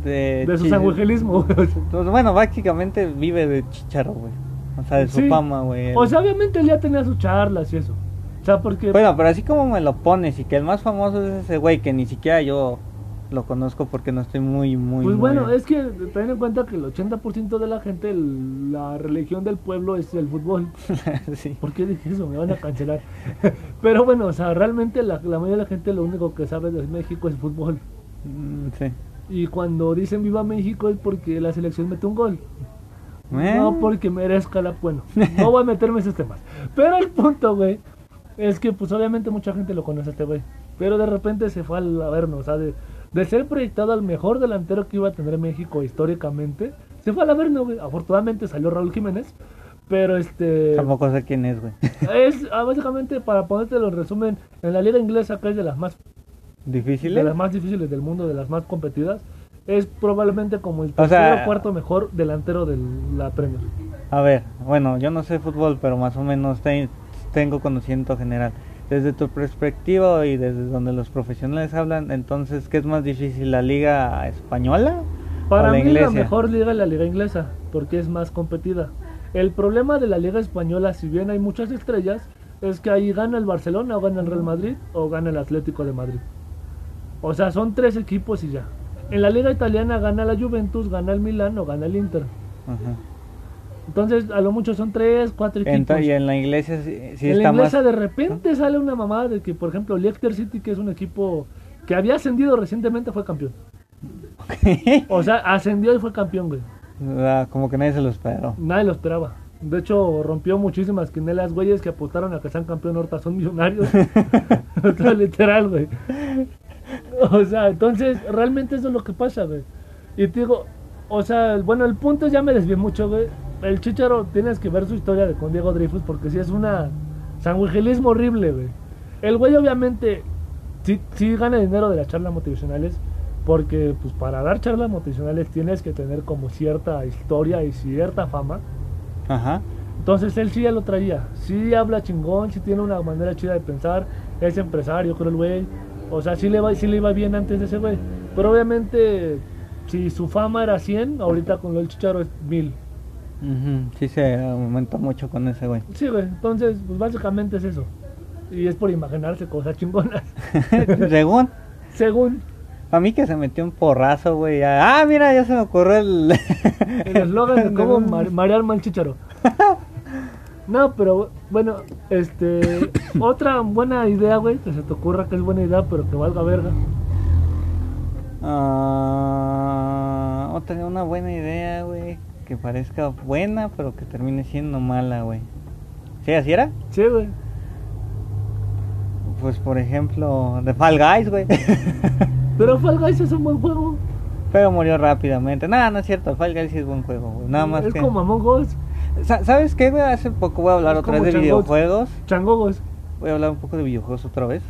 [SPEAKER 2] de.
[SPEAKER 1] De su
[SPEAKER 2] chi-
[SPEAKER 1] sanguijuelismo, güey.
[SPEAKER 2] Pues, bueno, básicamente vive de chicharo, güey. O sea, de su
[SPEAKER 1] Sí.
[SPEAKER 2] fama, güey.
[SPEAKER 1] O sea, obviamente él ya tenía sus charlas y eso. O sea, porque.
[SPEAKER 2] Bueno, pero así como me lo pones y que el más famoso es ese güey que ni siquiera yo lo conozco porque no estoy muy, muy.
[SPEAKER 1] Pues
[SPEAKER 2] muy-
[SPEAKER 1] bueno, es que ten en cuenta que el 80% de la gente, el- la religión del pueblo es el fútbol.
[SPEAKER 2] sí.
[SPEAKER 1] ¿Por qué dije eso? Me van a cancelar. Pero bueno, o sea, realmente la, la mayoría de la gente lo único que sabe de México es fútbol.
[SPEAKER 2] Mm, sí.
[SPEAKER 1] Y cuando dicen viva México es porque la selección mete un gol.
[SPEAKER 2] Eh.
[SPEAKER 1] No porque merezca la... Bueno, no voy a meterme en esos temas. Pero el punto, güey, es que pues obviamente mucha gente lo conoce a este güey. Pero de repente se fue al Averno, o sea, de, de ser proyectado al mejor delantero que iba a tener México históricamente, se fue al Averno, güey. Afortunadamente salió Raúl Jiménez. Pero este...
[SPEAKER 2] Tampoco sé quién es, güey.
[SPEAKER 1] Es ah, básicamente para ponértelo en resumen, en la liga inglesa que es de las más
[SPEAKER 2] ¿Difícil?
[SPEAKER 1] de las más difíciles del mundo, de las más competidas, es probablemente como el
[SPEAKER 2] O
[SPEAKER 1] tercer
[SPEAKER 2] sea-
[SPEAKER 1] o cuarto mejor delantero de la Premier.
[SPEAKER 2] A ver, bueno, yo no sé fútbol, pero más o menos te- tengo conocimiento general. Desde tu perspectiva y desde donde los profesionales hablan, entonces, ¿qué es más difícil, la liga española
[SPEAKER 1] Para
[SPEAKER 2] o la
[SPEAKER 1] mí la
[SPEAKER 2] inglesa?
[SPEAKER 1] mejor liga es la liga inglesa, porque es más competida. El problema de la liga española, si bien hay muchas estrellas, es que ahí gana el Barcelona o gana el Real Madrid o gana el Atlético de Madrid. O sea, son tres equipos y ya. En la liga italiana gana la Juventus, gana el Milan o gana el Inter.
[SPEAKER 2] Ajá.
[SPEAKER 1] Entonces, a lo mucho son tres, cuatro equipos.
[SPEAKER 2] Ento- y en la iglesia sí, sí
[SPEAKER 1] en la
[SPEAKER 2] está más...
[SPEAKER 1] de repente sale una mamada de que, por ejemplo, Leicester City, que es un equipo que había ascendido recientemente, fue campeón. O sea, ascendió y fue campeón, güey.
[SPEAKER 2] Ah, Como que nadie se lo esperó.
[SPEAKER 1] Nadie lo esperaba. De hecho, rompió muchísimas quinelas, güeyes que apostaron a que sean campeón ahorita son millonarios. O sea, literal, güey. O sea, entonces, realmente eso es lo que pasa, güey. Y te digo, o sea, bueno, el punto es, ya me desvié mucho, güey. El Chicharo, tienes que ver su historia de con Diego Dreyfus porque sí es una sanguijelismo horrible, güey. El güey, obviamente, sí, sí gana dinero de las charlas motivacionales. Porque, pues, para dar charlas motivacionales tienes que tener como cierta historia y cierta fama.
[SPEAKER 2] Ajá.
[SPEAKER 1] Entonces él sí ya lo traía. Sí habla chingón, sí tiene una manera chida de pensar. Es empresario, creo el güey. O sea, sí le, va, sí le iba bien antes de ese güey. Pero obviamente, si su fama era 100, ahorita con lo del chicharo es 1000.
[SPEAKER 2] Ujú, Sí se aumentó mucho con ese güey.
[SPEAKER 1] Sí, güey. Entonces, pues básicamente es eso. Y es por imaginarse cosas chingonas.
[SPEAKER 2] Según,
[SPEAKER 1] Según
[SPEAKER 2] a mí que se metió un porrazo, güey. Ah, mira, ya se me ocurrió el...
[SPEAKER 1] el eslogan de cómo mar- marear mal chicharo. No, pero bueno, este. otra buena idea, güey, que se te ocurra que es buena idea, pero que valga verga.
[SPEAKER 2] Ah, otra, una buena idea, güey. Que parezca buena, pero que termine siendo mala, güey. ¿Sí, así era?
[SPEAKER 1] Sí, güey.
[SPEAKER 2] Pues, por ejemplo, de Fall Guys, güey.
[SPEAKER 1] Pero Fall Guys es un buen juego.
[SPEAKER 2] pero murió rápidamente. Nada, no es cierto. Fall Guys sí es buen juego, güey. Nada más
[SPEAKER 1] es
[SPEAKER 2] que...
[SPEAKER 1] como Among Us,
[SPEAKER 2] Sa- ¿Sabes qué, güey? Hace poco voy a hablar
[SPEAKER 1] Es
[SPEAKER 2] otra vez de videojuegos.
[SPEAKER 1] Changogos.
[SPEAKER 2] Voy a hablar un poco de videojuegos otra vez.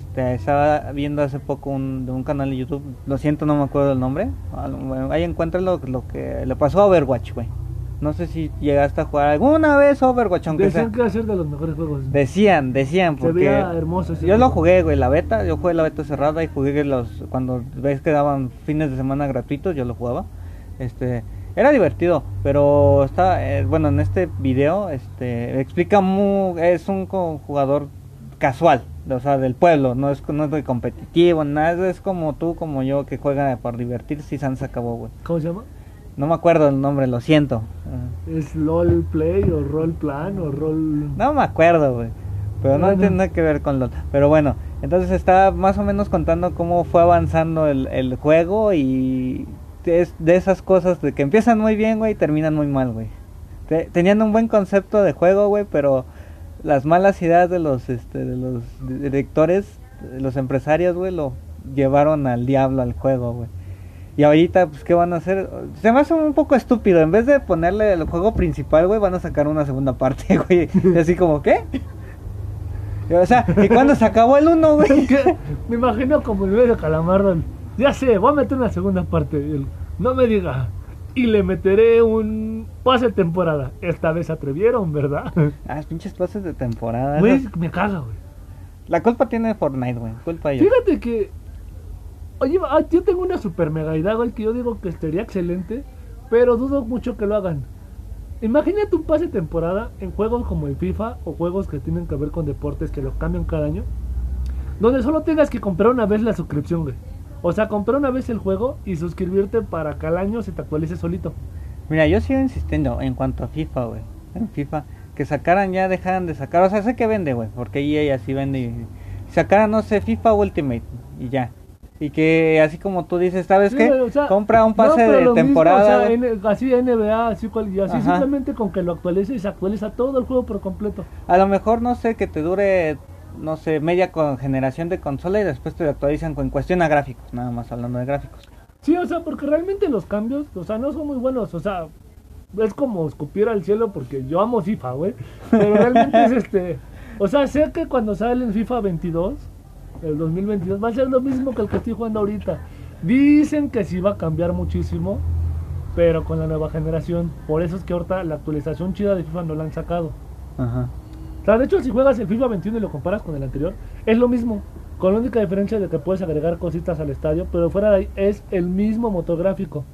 [SPEAKER 2] Este, estaba viendo hace poco un, de un canal de YouTube. Lo siento, no me acuerdo el nombre. Ah, Ahí encuentras lo, lo que le pasó a Overwatch, güey. No sé si llegaste a jugar alguna vez Overwatch, aunque sea.
[SPEAKER 1] Decían que iba a ser de los mejores juegos.
[SPEAKER 2] Decían, decían,
[SPEAKER 1] Se
[SPEAKER 2] porque
[SPEAKER 1] veía hermoso ese
[SPEAKER 2] yo lo jugué, güey, la beta, yo jugué la beta cerrada y jugué los cuando ves que daban fines de semana gratuitos, yo lo jugaba. Este, era divertido, pero está eh, bueno, en este video este explica muy es un jugador casual, o sea, del pueblo, no es no es de competitivo, nada, es como tú, como yo que juega por divertirse y San se acabó, güey.
[SPEAKER 1] ¿Cómo se llama?
[SPEAKER 2] No me acuerdo el nombre, lo siento. Ah.
[SPEAKER 1] ¿Es LOL Play o Roll Plan o Roll.?
[SPEAKER 2] No me acuerdo, güey. Pero no tiene nada que ver con LOL. Pero bueno, entonces está más o menos contando cómo fue avanzando el, el juego y es de esas cosas de que empiezan muy bien, güey, y terminan muy mal, güey. Te- Tenían un buen concepto de juego, güey, pero las malas ideas de los, este, de los directores, los empresarios, güey, lo llevaron al diablo al juego, güey. Y ahorita, pues, ¿qué van a hacer? Se me hace un poco estúpido. En vez de ponerle el juego principal, güey, van a sacar una segunda parte, güey. Y Así como, ¿qué? O sea, ¿y cuándo se acabó el 1, güey?
[SPEAKER 1] Me imagino como el de Calamardo. Ya sé, voy a meter una segunda parte. No me diga. Y le meteré un pase de temporada. Esta vez se atrevieron, ¿verdad?
[SPEAKER 2] Ah, pinches pases de temporada.
[SPEAKER 1] Güey, me caga, güey.
[SPEAKER 2] La culpa tiene Fortnite, güey. Culpa de ellos.
[SPEAKER 1] Fíjate que. Oye, ah, yo tengo una super mega idea, güey, que yo digo que estaría excelente, pero dudo mucho que lo hagan. Imagínate un pase de temporada en juegos como el FIFA o juegos que tienen que ver con deportes que los cambian cada año, donde solo tengas que comprar una vez la suscripción, güey. O sea, comprar una vez el juego y suscribirte para que al año se te actualice solito.
[SPEAKER 2] Mira, yo sigo insistiendo en cuanto a FIFA, güey. En FIFA, que sacaran ya, dejaran de sacar. O sea, sé que vende, güey, porque EA así vende. Y sacaran, no sé, FIFA Ultimate y ya. Y que así como tú dices, ¿sabes
[SPEAKER 1] Sí,
[SPEAKER 2] qué?
[SPEAKER 1] güey, o sea,
[SPEAKER 2] Compra un pase de
[SPEAKER 1] mismo,
[SPEAKER 2] temporada.
[SPEAKER 1] o sea, así NBA, así, cual- y así simplemente con que lo actualice y se actualiza todo el juego por completo.
[SPEAKER 2] A lo mejor, no sé, que te dure, no sé, media con generación de consola y después te actualizan con cuestión a gráficos. Nada más hablando de gráficos.
[SPEAKER 1] Sí, o sea, porque realmente los cambios, o sea, no son muy buenos, o sea, es como escupir al cielo porque yo amo FIFA, güey, pero realmente es este, o sea, sé que cuando sale en FIFA 22, el 2022, va a ser lo mismo que el que estoy jugando ahorita. Dicen que sí va a cambiar muchísimo, pero con la nueva generación, por eso es que ahorita la actualización chida de FIFA no la han sacado.
[SPEAKER 2] Ajá.
[SPEAKER 1] O sea, de hecho, si juegas el FIFA 21 y lo comparas con el anterior, es lo mismo. Con la única diferencia de que puedes agregar cositas al estadio, pero fuera de ahí es el mismo motor gráfico.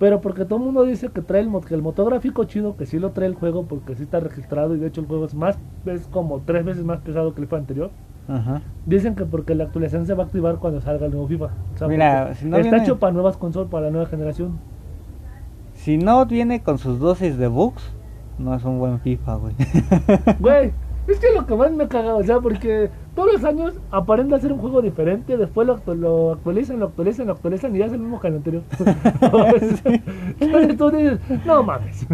[SPEAKER 1] Pero porque todo el mundo dice que trae el, que el motor gráfico chido, que sí lo trae el juego porque sí está registrado y de hecho el juego es más es como tres veces más pesado que el FIFA anterior.
[SPEAKER 2] Ajá.
[SPEAKER 1] Dicen que porque la actualización se va a activar cuando salga el nuevo FIFA. O sea,
[SPEAKER 2] Mira, si no
[SPEAKER 1] está
[SPEAKER 2] viene-
[SPEAKER 1] hecho para nuevas consolas, para la nueva generación.
[SPEAKER 2] Si no viene con sus dosis de bugs, no es un buen FIFA, güey.
[SPEAKER 1] Güey, es que lo que más me caga, o sea, porque todos los años aparenta ser un juego diferente, después lo, actu- lo actualizan, lo actualizan, lo actualizan y ya es el mismo que el anterior. Entonces tú dices, no mames.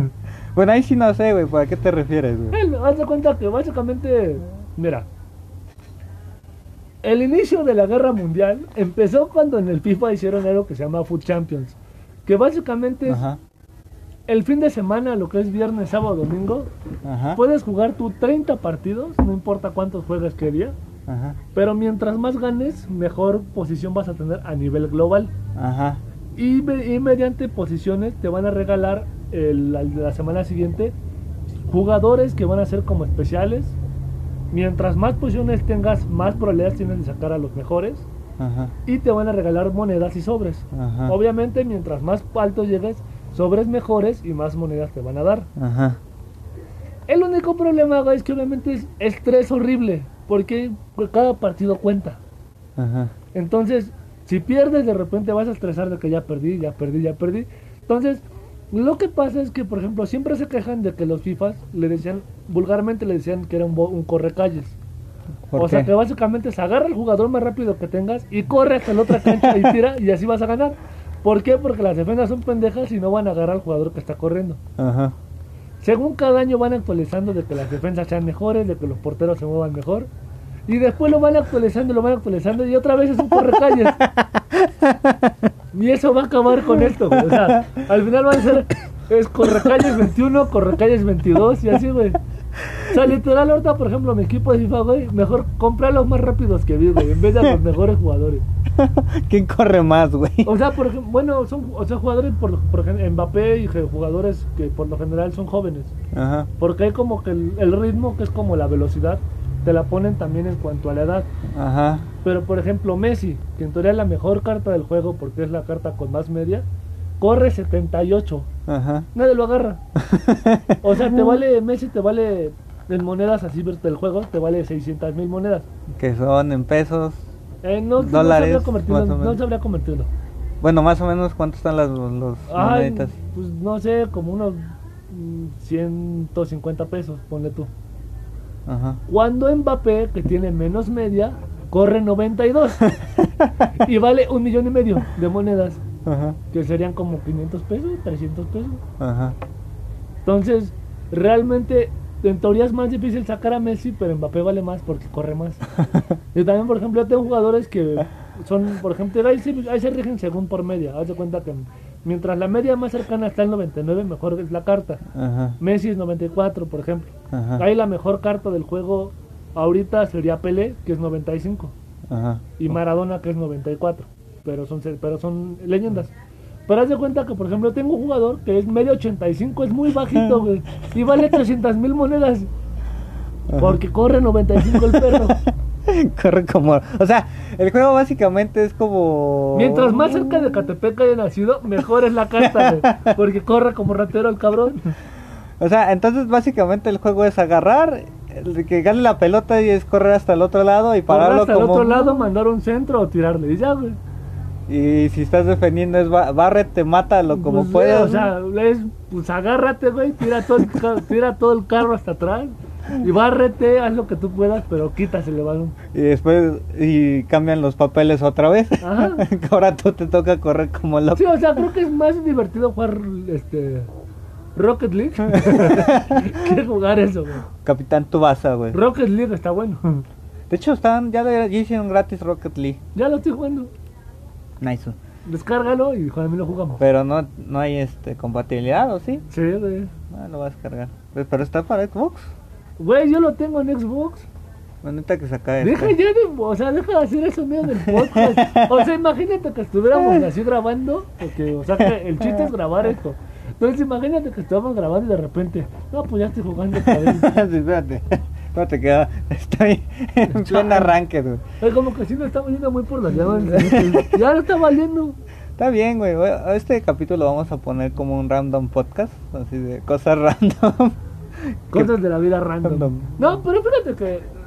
[SPEAKER 2] bueno, ahí sí no sé, güey, ¿para qué te refieres, güey?
[SPEAKER 1] Él, haz de cuenta que básicamente, mira, el inicio de la guerra mundial empezó cuando en el FIFA hicieron algo que se llama Food Champions, que básicamente es
[SPEAKER 2] Ajá,
[SPEAKER 1] el fin de semana, lo que es viernes, sábado, domingo,
[SPEAKER 2] ajá,
[SPEAKER 1] puedes jugar tú 30 partidos, no importa cuántos juegues que día.
[SPEAKER 2] ajá,
[SPEAKER 1] Pero mientras más ganes, mejor posición vas a tener a nivel global.
[SPEAKER 2] ajá,
[SPEAKER 1] Y, me- y mediante posiciones te van a regalar el- la, la semana siguiente jugadores que van a ser como especiales. Mientras más posiciones tengas, más probabilidades tienes de sacar a los mejores.
[SPEAKER 2] ajá,
[SPEAKER 1] Y te van a regalar monedas y sobres. Obviamente, mientras más alto llegues, sobres mejores y más monedas te van a dar.
[SPEAKER 2] ajá.
[SPEAKER 1] El único problema, güey, es que obviamente es estrés horrible. Porque cada partido cuenta.
[SPEAKER 2] Ajá.
[SPEAKER 1] Entonces, si pierdes, de repente vas a estresar de que ya perdí, ya perdí, ya perdí. Entonces, lo que pasa es que, por ejemplo, siempre se quejan de que los FIFAs le decían, vulgarmente le decían que era un, un correcalles.
[SPEAKER 2] ¿Por
[SPEAKER 1] O sea que básicamente se agarra el jugador más rápido que tengas y corre hasta la otra cancha y tira y así vas a ganar. ¿Por qué? Porque las defensas son pendejas y no van a agarrar al jugador que está corriendo.
[SPEAKER 2] Ajá.
[SPEAKER 1] Según cada año van actualizando de que las defensas sean mejores, de que los porteros se muevan mejor. Y después lo van actualizando, lo van actualizando y otra vez es un correcalles. y eso va a acabar con esto, güey. O sea, al final van a ser es correcalles 21, correcalles 22 y así, güey. O sea, literal, ahorita, por ejemplo, mi equipo de FIFA, güey, mejor compra los más rápidos que vi, güey, en vez de a los mejores jugadores.
[SPEAKER 2] ¿Quién corre más, güey?
[SPEAKER 1] O sea, por ejemplo, bueno, son o sea, jugadores, por, por ejemplo, Mbappé y jugadores que por lo general son jóvenes.
[SPEAKER 2] Ajá.
[SPEAKER 1] Porque hay como que el, el ritmo, que es como la velocidad, te la ponen también en cuanto a la edad.
[SPEAKER 2] Ajá.
[SPEAKER 1] Pero por ejemplo, Messi, que en teoría es la mejor carta del juego porque es la carta con más media, corre 78.
[SPEAKER 2] Ajá.
[SPEAKER 1] Nadie lo agarra. O sea, te vale, Messi te vale en monedas así del juego, te vale 600 mil monedas.
[SPEAKER 2] Que son en pesos.
[SPEAKER 1] Eh, no, no
[SPEAKER 2] Dólares,
[SPEAKER 1] sabría convertirlo, no sabría convertirlo.
[SPEAKER 2] Bueno, más o menos, ¿cuántos están las los
[SPEAKER 1] Ay,
[SPEAKER 2] moneditas?
[SPEAKER 1] pues no sé, como unos mm, 150 pesos, ponle tú.
[SPEAKER 2] Ajá.
[SPEAKER 1] Cuando Mbappé, que tiene menos media, corre 92 y vale un millón y medio de monedas,
[SPEAKER 2] Ajá.
[SPEAKER 1] que serían como 500 pesos, 300 pesos.
[SPEAKER 2] Ajá.
[SPEAKER 1] Entonces, realmente, en teoría es más difícil sacar a Messi, pero Mbappé vale más porque corre más. y también, por ejemplo, yo tengo jugadores que son, por ejemplo, ahí se, ahí se rigen según por media. Haz de cuenta que mientras la media más cercana está el 99, mejor es la carta.
[SPEAKER 2] Ajá.
[SPEAKER 1] Messi es 94, por ejemplo.
[SPEAKER 2] Ajá.
[SPEAKER 1] Ahí la mejor carta del juego ahorita sería Pelé, que es 95,
[SPEAKER 2] Ajá.
[SPEAKER 1] y Maradona, que es 94. Pero son, pero son leyendas. Pero haz de cuenta que, por ejemplo, tengo un jugador que es medio 85, es muy bajito, güey, y vale 300 mil monedas. Porque corre 95 el perro.
[SPEAKER 2] Corre como. O sea, el juego básicamente es como.
[SPEAKER 1] Mientras más cerca de Catepec haya nacido, mejor es la carta, güey. Porque corre como ratero el cabrón.
[SPEAKER 2] O sea, entonces básicamente el juego es agarrar, que gane la pelota y es correr hasta el otro lado y
[SPEAKER 1] Correr
[SPEAKER 2] pararlo
[SPEAKER 1] hasta el otro lado, mandar un centro o tirarle. Y ya, güey.
[SPEAKER 2] Y si estás defendiendo es bárrete, mátalo como
[SPEAKER 1] Pues,
[SPEAKER 2] puedas.
[SPEAKER 1] O sea, es, pues agárrate, güey, tira todo, el, ca- tira todo el carro hasta atrás y bárrete, haz lo que tú puedas, pero quítasele el balón.
[SPEAKER 2] Y después y cambian los papeles otra vez.
[SPEAKER 1] Ajá.
[SPEAKER 2] Ahora tú te toca correr como loco.
[SPEAKER 1] Sí, o sea, creo que es más divertido jugar este Rocket League que jugar eso, güey.
[SPEAKER 2] Capitán Tubasa, güey.
[SPEAKER 1] Rocket League está bueno.
[SPEAKER 2] De hecho, están, ya, ya hicieron gratis Rocket League.
[SPEAKER 1] Ya lo estoy jugando.
[SPEAKER 2] Nice.
[SPEAKER 1] Descárgalo y mí lo jugamos.
[SPEAKER 2] Pero no, no hay este compatibilidad, ¿o sí?
[SPEAKER 1] Sí, güey.
[SPEAKER 2] No, lo vas a descargar. Pues, Pero está para Xbox.
[SPEAKER 1] Güey, yo lo tengo en Xbox.
[SPEAKER 2] La neta que se acabe
[SPEAKER 1] Deja ya de, o sea, deja de hacer eso mío del podcast. O sea, imagínate que estuviéramos así grabando, porque, o sea, que el chiste es grabar esto. Entonces, imagínate que estamos grabando y de repente, no, pues ya estoy jugando otra vez.
[SPEAKER 2] sí, espérate. Espérate que ah, estoy en pleno arranque, güey.
[SPEAKER 1] Es como que sí nos estamos yendo muy por las llamas. Ya no está valiendo.
[SPEAKER 2] Está bien, güey. Este capítulo vamos a poner como un random podcast, así de cosas random.
[SPEAKER 1] Cosas de la vida random.
[SPEAKER 2] Random.
[SPEAKER 1] No, pero fíjate que.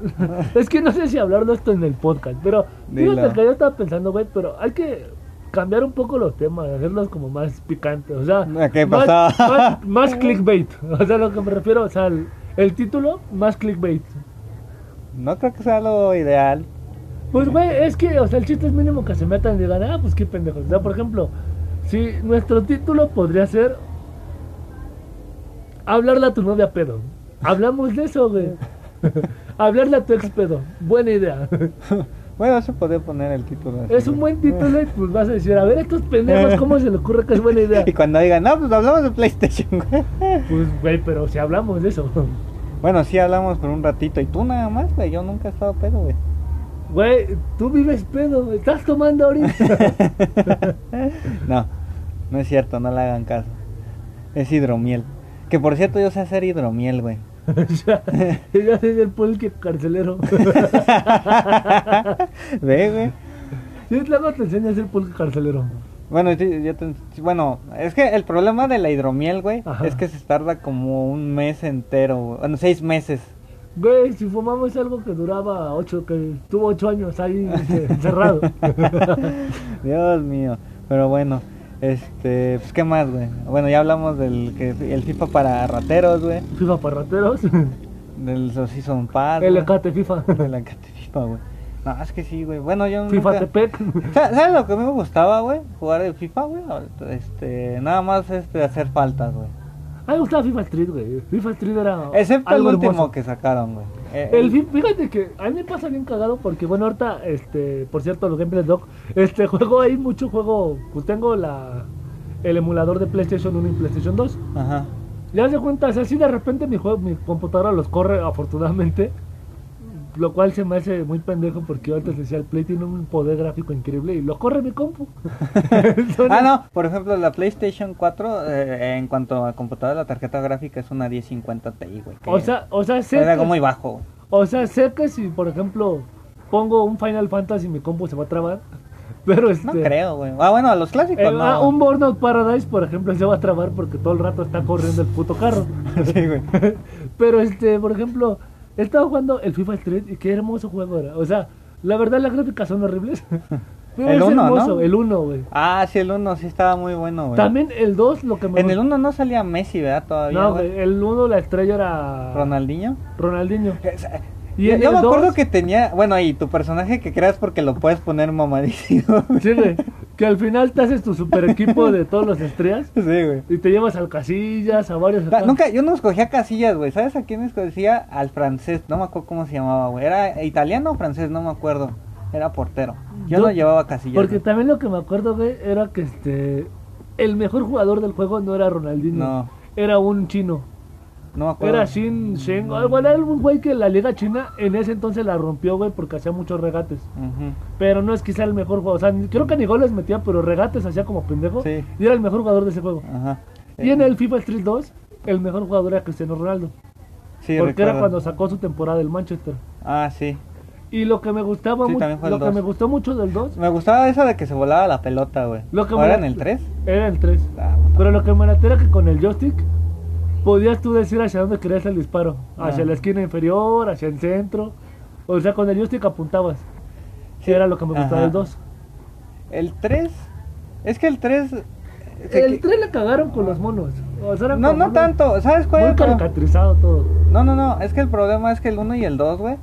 [SPEAKER 1] Es que no sé si hablar de esto en el podcast, pero
[SPEAKER 2] Dilo.
[SPEAKER 1] fíjate que yo estaba pensando, güey, pero hay que cambiar un poco los temas, hacerlos como más picantes. O sea,
[SPEAKER 2] ¿Qué
[SPEAKER 1] más, más, más clickbait. O sea, lo que me refiero, o sea, el, título, más clickbait.
[SPEAKER 2] No creo que sea lo ideal.
[SPEAKER 1] Pues, güey, es que, o sea, el chiste es mínimo que se metan y digan, ah, pues qué pendejos. O sea, por ejemplo, si nuestro título podría ser Hablarle a tu novia pedo. Hablamos de eso, güey. Hablarle a tu ex pedo. Buena idea.
[SPEAKER 2] Bueno, se podría poner el título. así,
[SPEAKER 1] Es un buen título y pues vas a decir, a ver, estos pendejos, ¿cómo se le ocurre que es buena idea?
[SPEAKER 2] Y cuando digan, no, pues hablamos de PlayStation, güey.
[SPEAKER 1] Pues, güey, pero si hablamos de eso.
[SPEAKER 2] Bueno, sí hablamos por un ratito. Y tú nada más, güey. Yo nunca he estado pedo, güey.
[SPEAKER 1] Güey, tú vives pedo, estás tomando ahorita.
[SPEAKER 2] no, no es cierto, no le hagan caso. Es hidromiel. Que por cierto, yo sé hacer hidromiel, güey.
[SPEAKER 1] Ya, ya soy el pulque carcelero.
[SPEAKER 2] Ve, güey.
[SPEAKER 1] Sí, luego te enseño a hacer pulque carcelero.
[SPEAKER 2] Bueno, sí, yo te- sí, bueno, es que el problema de la hidromiel, güey,
[SPEAKER 1] Ajá.
[SPEAKER 2] es que se tarda como un mes entero, güey. bueno, seis meses.
[SPEAKER 1] Güey, si fumamos algo que duraba ocho, que tuvo ocho años ahí encerrado.
[SPEAKER 2] Dios mío. Pero bueno, este, pues qué más, güey. Bueno, ya hablamos del que el FIFA para rateros, güey.
[SPEAKER 1] FIFA para rateros.
[SPEAKER 2] Del Season Pass.
[SPEAKER 1] El. Ecate FIFA.
[SPEAKER 2] El Ecate FIFA, güey. No, es que sí, güey. Bueno, yo
[SPEAKER 1] FIFA
[SPEAKER 2] nunca-
[SPEAKER 1] Tepec.
[SPEAKER 2] Sa- ¿Sabes lo que a mí me gustaba, güey? Jugar el FIFA, güey. Este, nada más este hacer faltas, güey.
[SPEAKER 1] A mí me gustaba FIFA Street, güey. FIFA Street era.
[SPEAKER 2] Excepto el último
[SPEAKER 1] hermoso.
[SPEAKER 2] que sacaron, güey. Eh,
[SPEAKER 1] El fi- fíjate que a mí me pasa bien cagado porque, bueno, ahorita, este, por cierto, los gameplays doc, este juego hay mucho juego, pues tengo la el emulador de PlayStation 1 y PlayStation 2.
[SPEAKER 2] Ajá.
[SPEAKER 1] Ya se cuenta, o sea, así de repente mi juego, mi computadora los corre afortunadamente, lo cual se me hace muy pendejo porque yo antes decía el Play tiene un poder gráfico increíble y lo corre mi compu.
[SPEAKER 2] Ah, no, por ejemplo, la PlayStation 4, eh, en cuanto a computadora, la tarjeta gráfica es una 1050 Ti, güey.
[SPEAKER 1] O sea, o sea, sé
[SPEAKER 2] es algo muy bajo.
[SPEAKER 1] O sea, sé que si, por ejemplo, pongo un Final Fantasy, mi compu se va a trabar. Pero este.
[SPEAKER 2] No creo, güey. Ah, bueno, a los clásicos
[SPEAKER 1] eh,
[SPEAKER 2] no.
[SPEAKER 1] ah, un Burnout Paradise, por ejemplo, se va a trabar porque todo el rato está corriendo el puto carro.
[SPEAKER 2] sí, güey.
[SPEAKER 1] Pero este, por ejemplo, he estado jugando el FIFA Street y qué hermoso juego era. O sea, la verdad las gráficas son horribles. Pero
[SPEAKER 2] El
[SPEAKER 1] es
[SPEAKER 2] uno,
[SPEAKER 1] hermoso,
[SPEAKER 2] ¿no?
[SPEAKER 1] el 1, güey.
[SPEAKER 2] Ah, sí, el 1 sí estaba muy bueno, güey.
[SPEAKER 1] También el 2, lo que me
[SPEAKER 2] En el 1 no salía Messi, ¿verdad? Todavía.
[SPEAKER 1] No,
[SPEAKER 2] güey.
[SPEAKER 1] güey, el 1 la estrella era
[SPEAKER 2] Ronaldinho.
[SPEAKER 1] Ronaldinho.
[SPEAKER 2] Y yo me acuerdo
[SPEAKER 1] dos-
[SPEAKER 2] que tenía, bueno, y tu personaje que creas porque lo puedes poner mamadísimo.
[SPEAKER 1] Sí, güey. Que al final te haces tu super equipo de todos los estrellas
[SPEAKER 2] Sí, güey.
[SPEAKER 1] y te llevas al Casillas, a varios.
[SPEAKER 2] Nunca, yo no escogía casillas, güey. ¿Sabes a quién escogía? Al francés. No me acuerdo cómo se llamaba, güey. ¿Era italiano o francés? No me acuerdo. Era portero. Yo,
[SPEAKER 1] Yo-
[SPEAKER 2] no llevaba casillas.
[SPEAKER 1] Porque
[SPEAKER 2] güey.
[SPEAKER 1] también lo que me acuerdo, güey, era que este. El mejor jugador del juego no era Ronaldinho.
[SPEAKER 2] No.
[SPEAKER 1] Era un chino.
[SPEAKER 2] No me acuerdo.
[SPEAKER 1] Era Shin Shen. Bueno, era un güey que la liga china en ese entonces la rompió, güey, porque hacía muchos regates. Pero no es quizá el mejor jugador. O sea, creo que ni goles metía, pero regates hacía como pendejo.
[SPEAKER 2] Sí.
[SPEAKER 1] Y era el mejor jugador de ese juego.
[SPEAKER 2] Ajá.
[SPEAKER 1] Y en el FIFA Street 2, el mejor jugador era Cristiano Ronaldo.
[SPEAKER 2] Sí,
[SPEAKER 1] porque era cuando sacó su temporada del Manchester.
[SPEAKER 2] Ah, sí.
[SPEAKER 1] Y lo que me gustaba
[SPEAKER 2] Sí,
[SPEAKER 1] mucho, lo que
[SPEAKER 2] dos.
[SPEAKER 1] me gustó mucho del 2
[SPEAKER 2] Me gustaba eso de que se volaba la pelota, güey.
[SPEAKER 1] Lo que
[SPEAKER 2] ¿O
[SPEAKER 1] me-
[SPEAKER 2] era en el 3?
[SPEAKER 1] era el 3.
[SPEAKER 2] Ah,
[SPEAKER 1] Pero lo que me era que con el joystick podías tú decir hacia dónde querías el disparo. Hacia
[SPEAKER 2] Ah.
[SPEAKER 1] la esquina inferior, hacia el centro. O sea, con el joystick apuntabas. Sí, era lo que me gustaba del 2.
[SPEAKER 2] El 3. Es que el 3.
[SPEAKER 1] El 3 le cagaron con los monos. O sea,
[SPEAKER 2] No, no tanto. ¿Sabes cuál
[SPEAKER 1] Muy
[SPEAKER 2] el
[SPEAKER 1] caricaturizado todo.
[SPEAKER 2] No, no, no. Es que el problema es que el 1 y el 2, güey.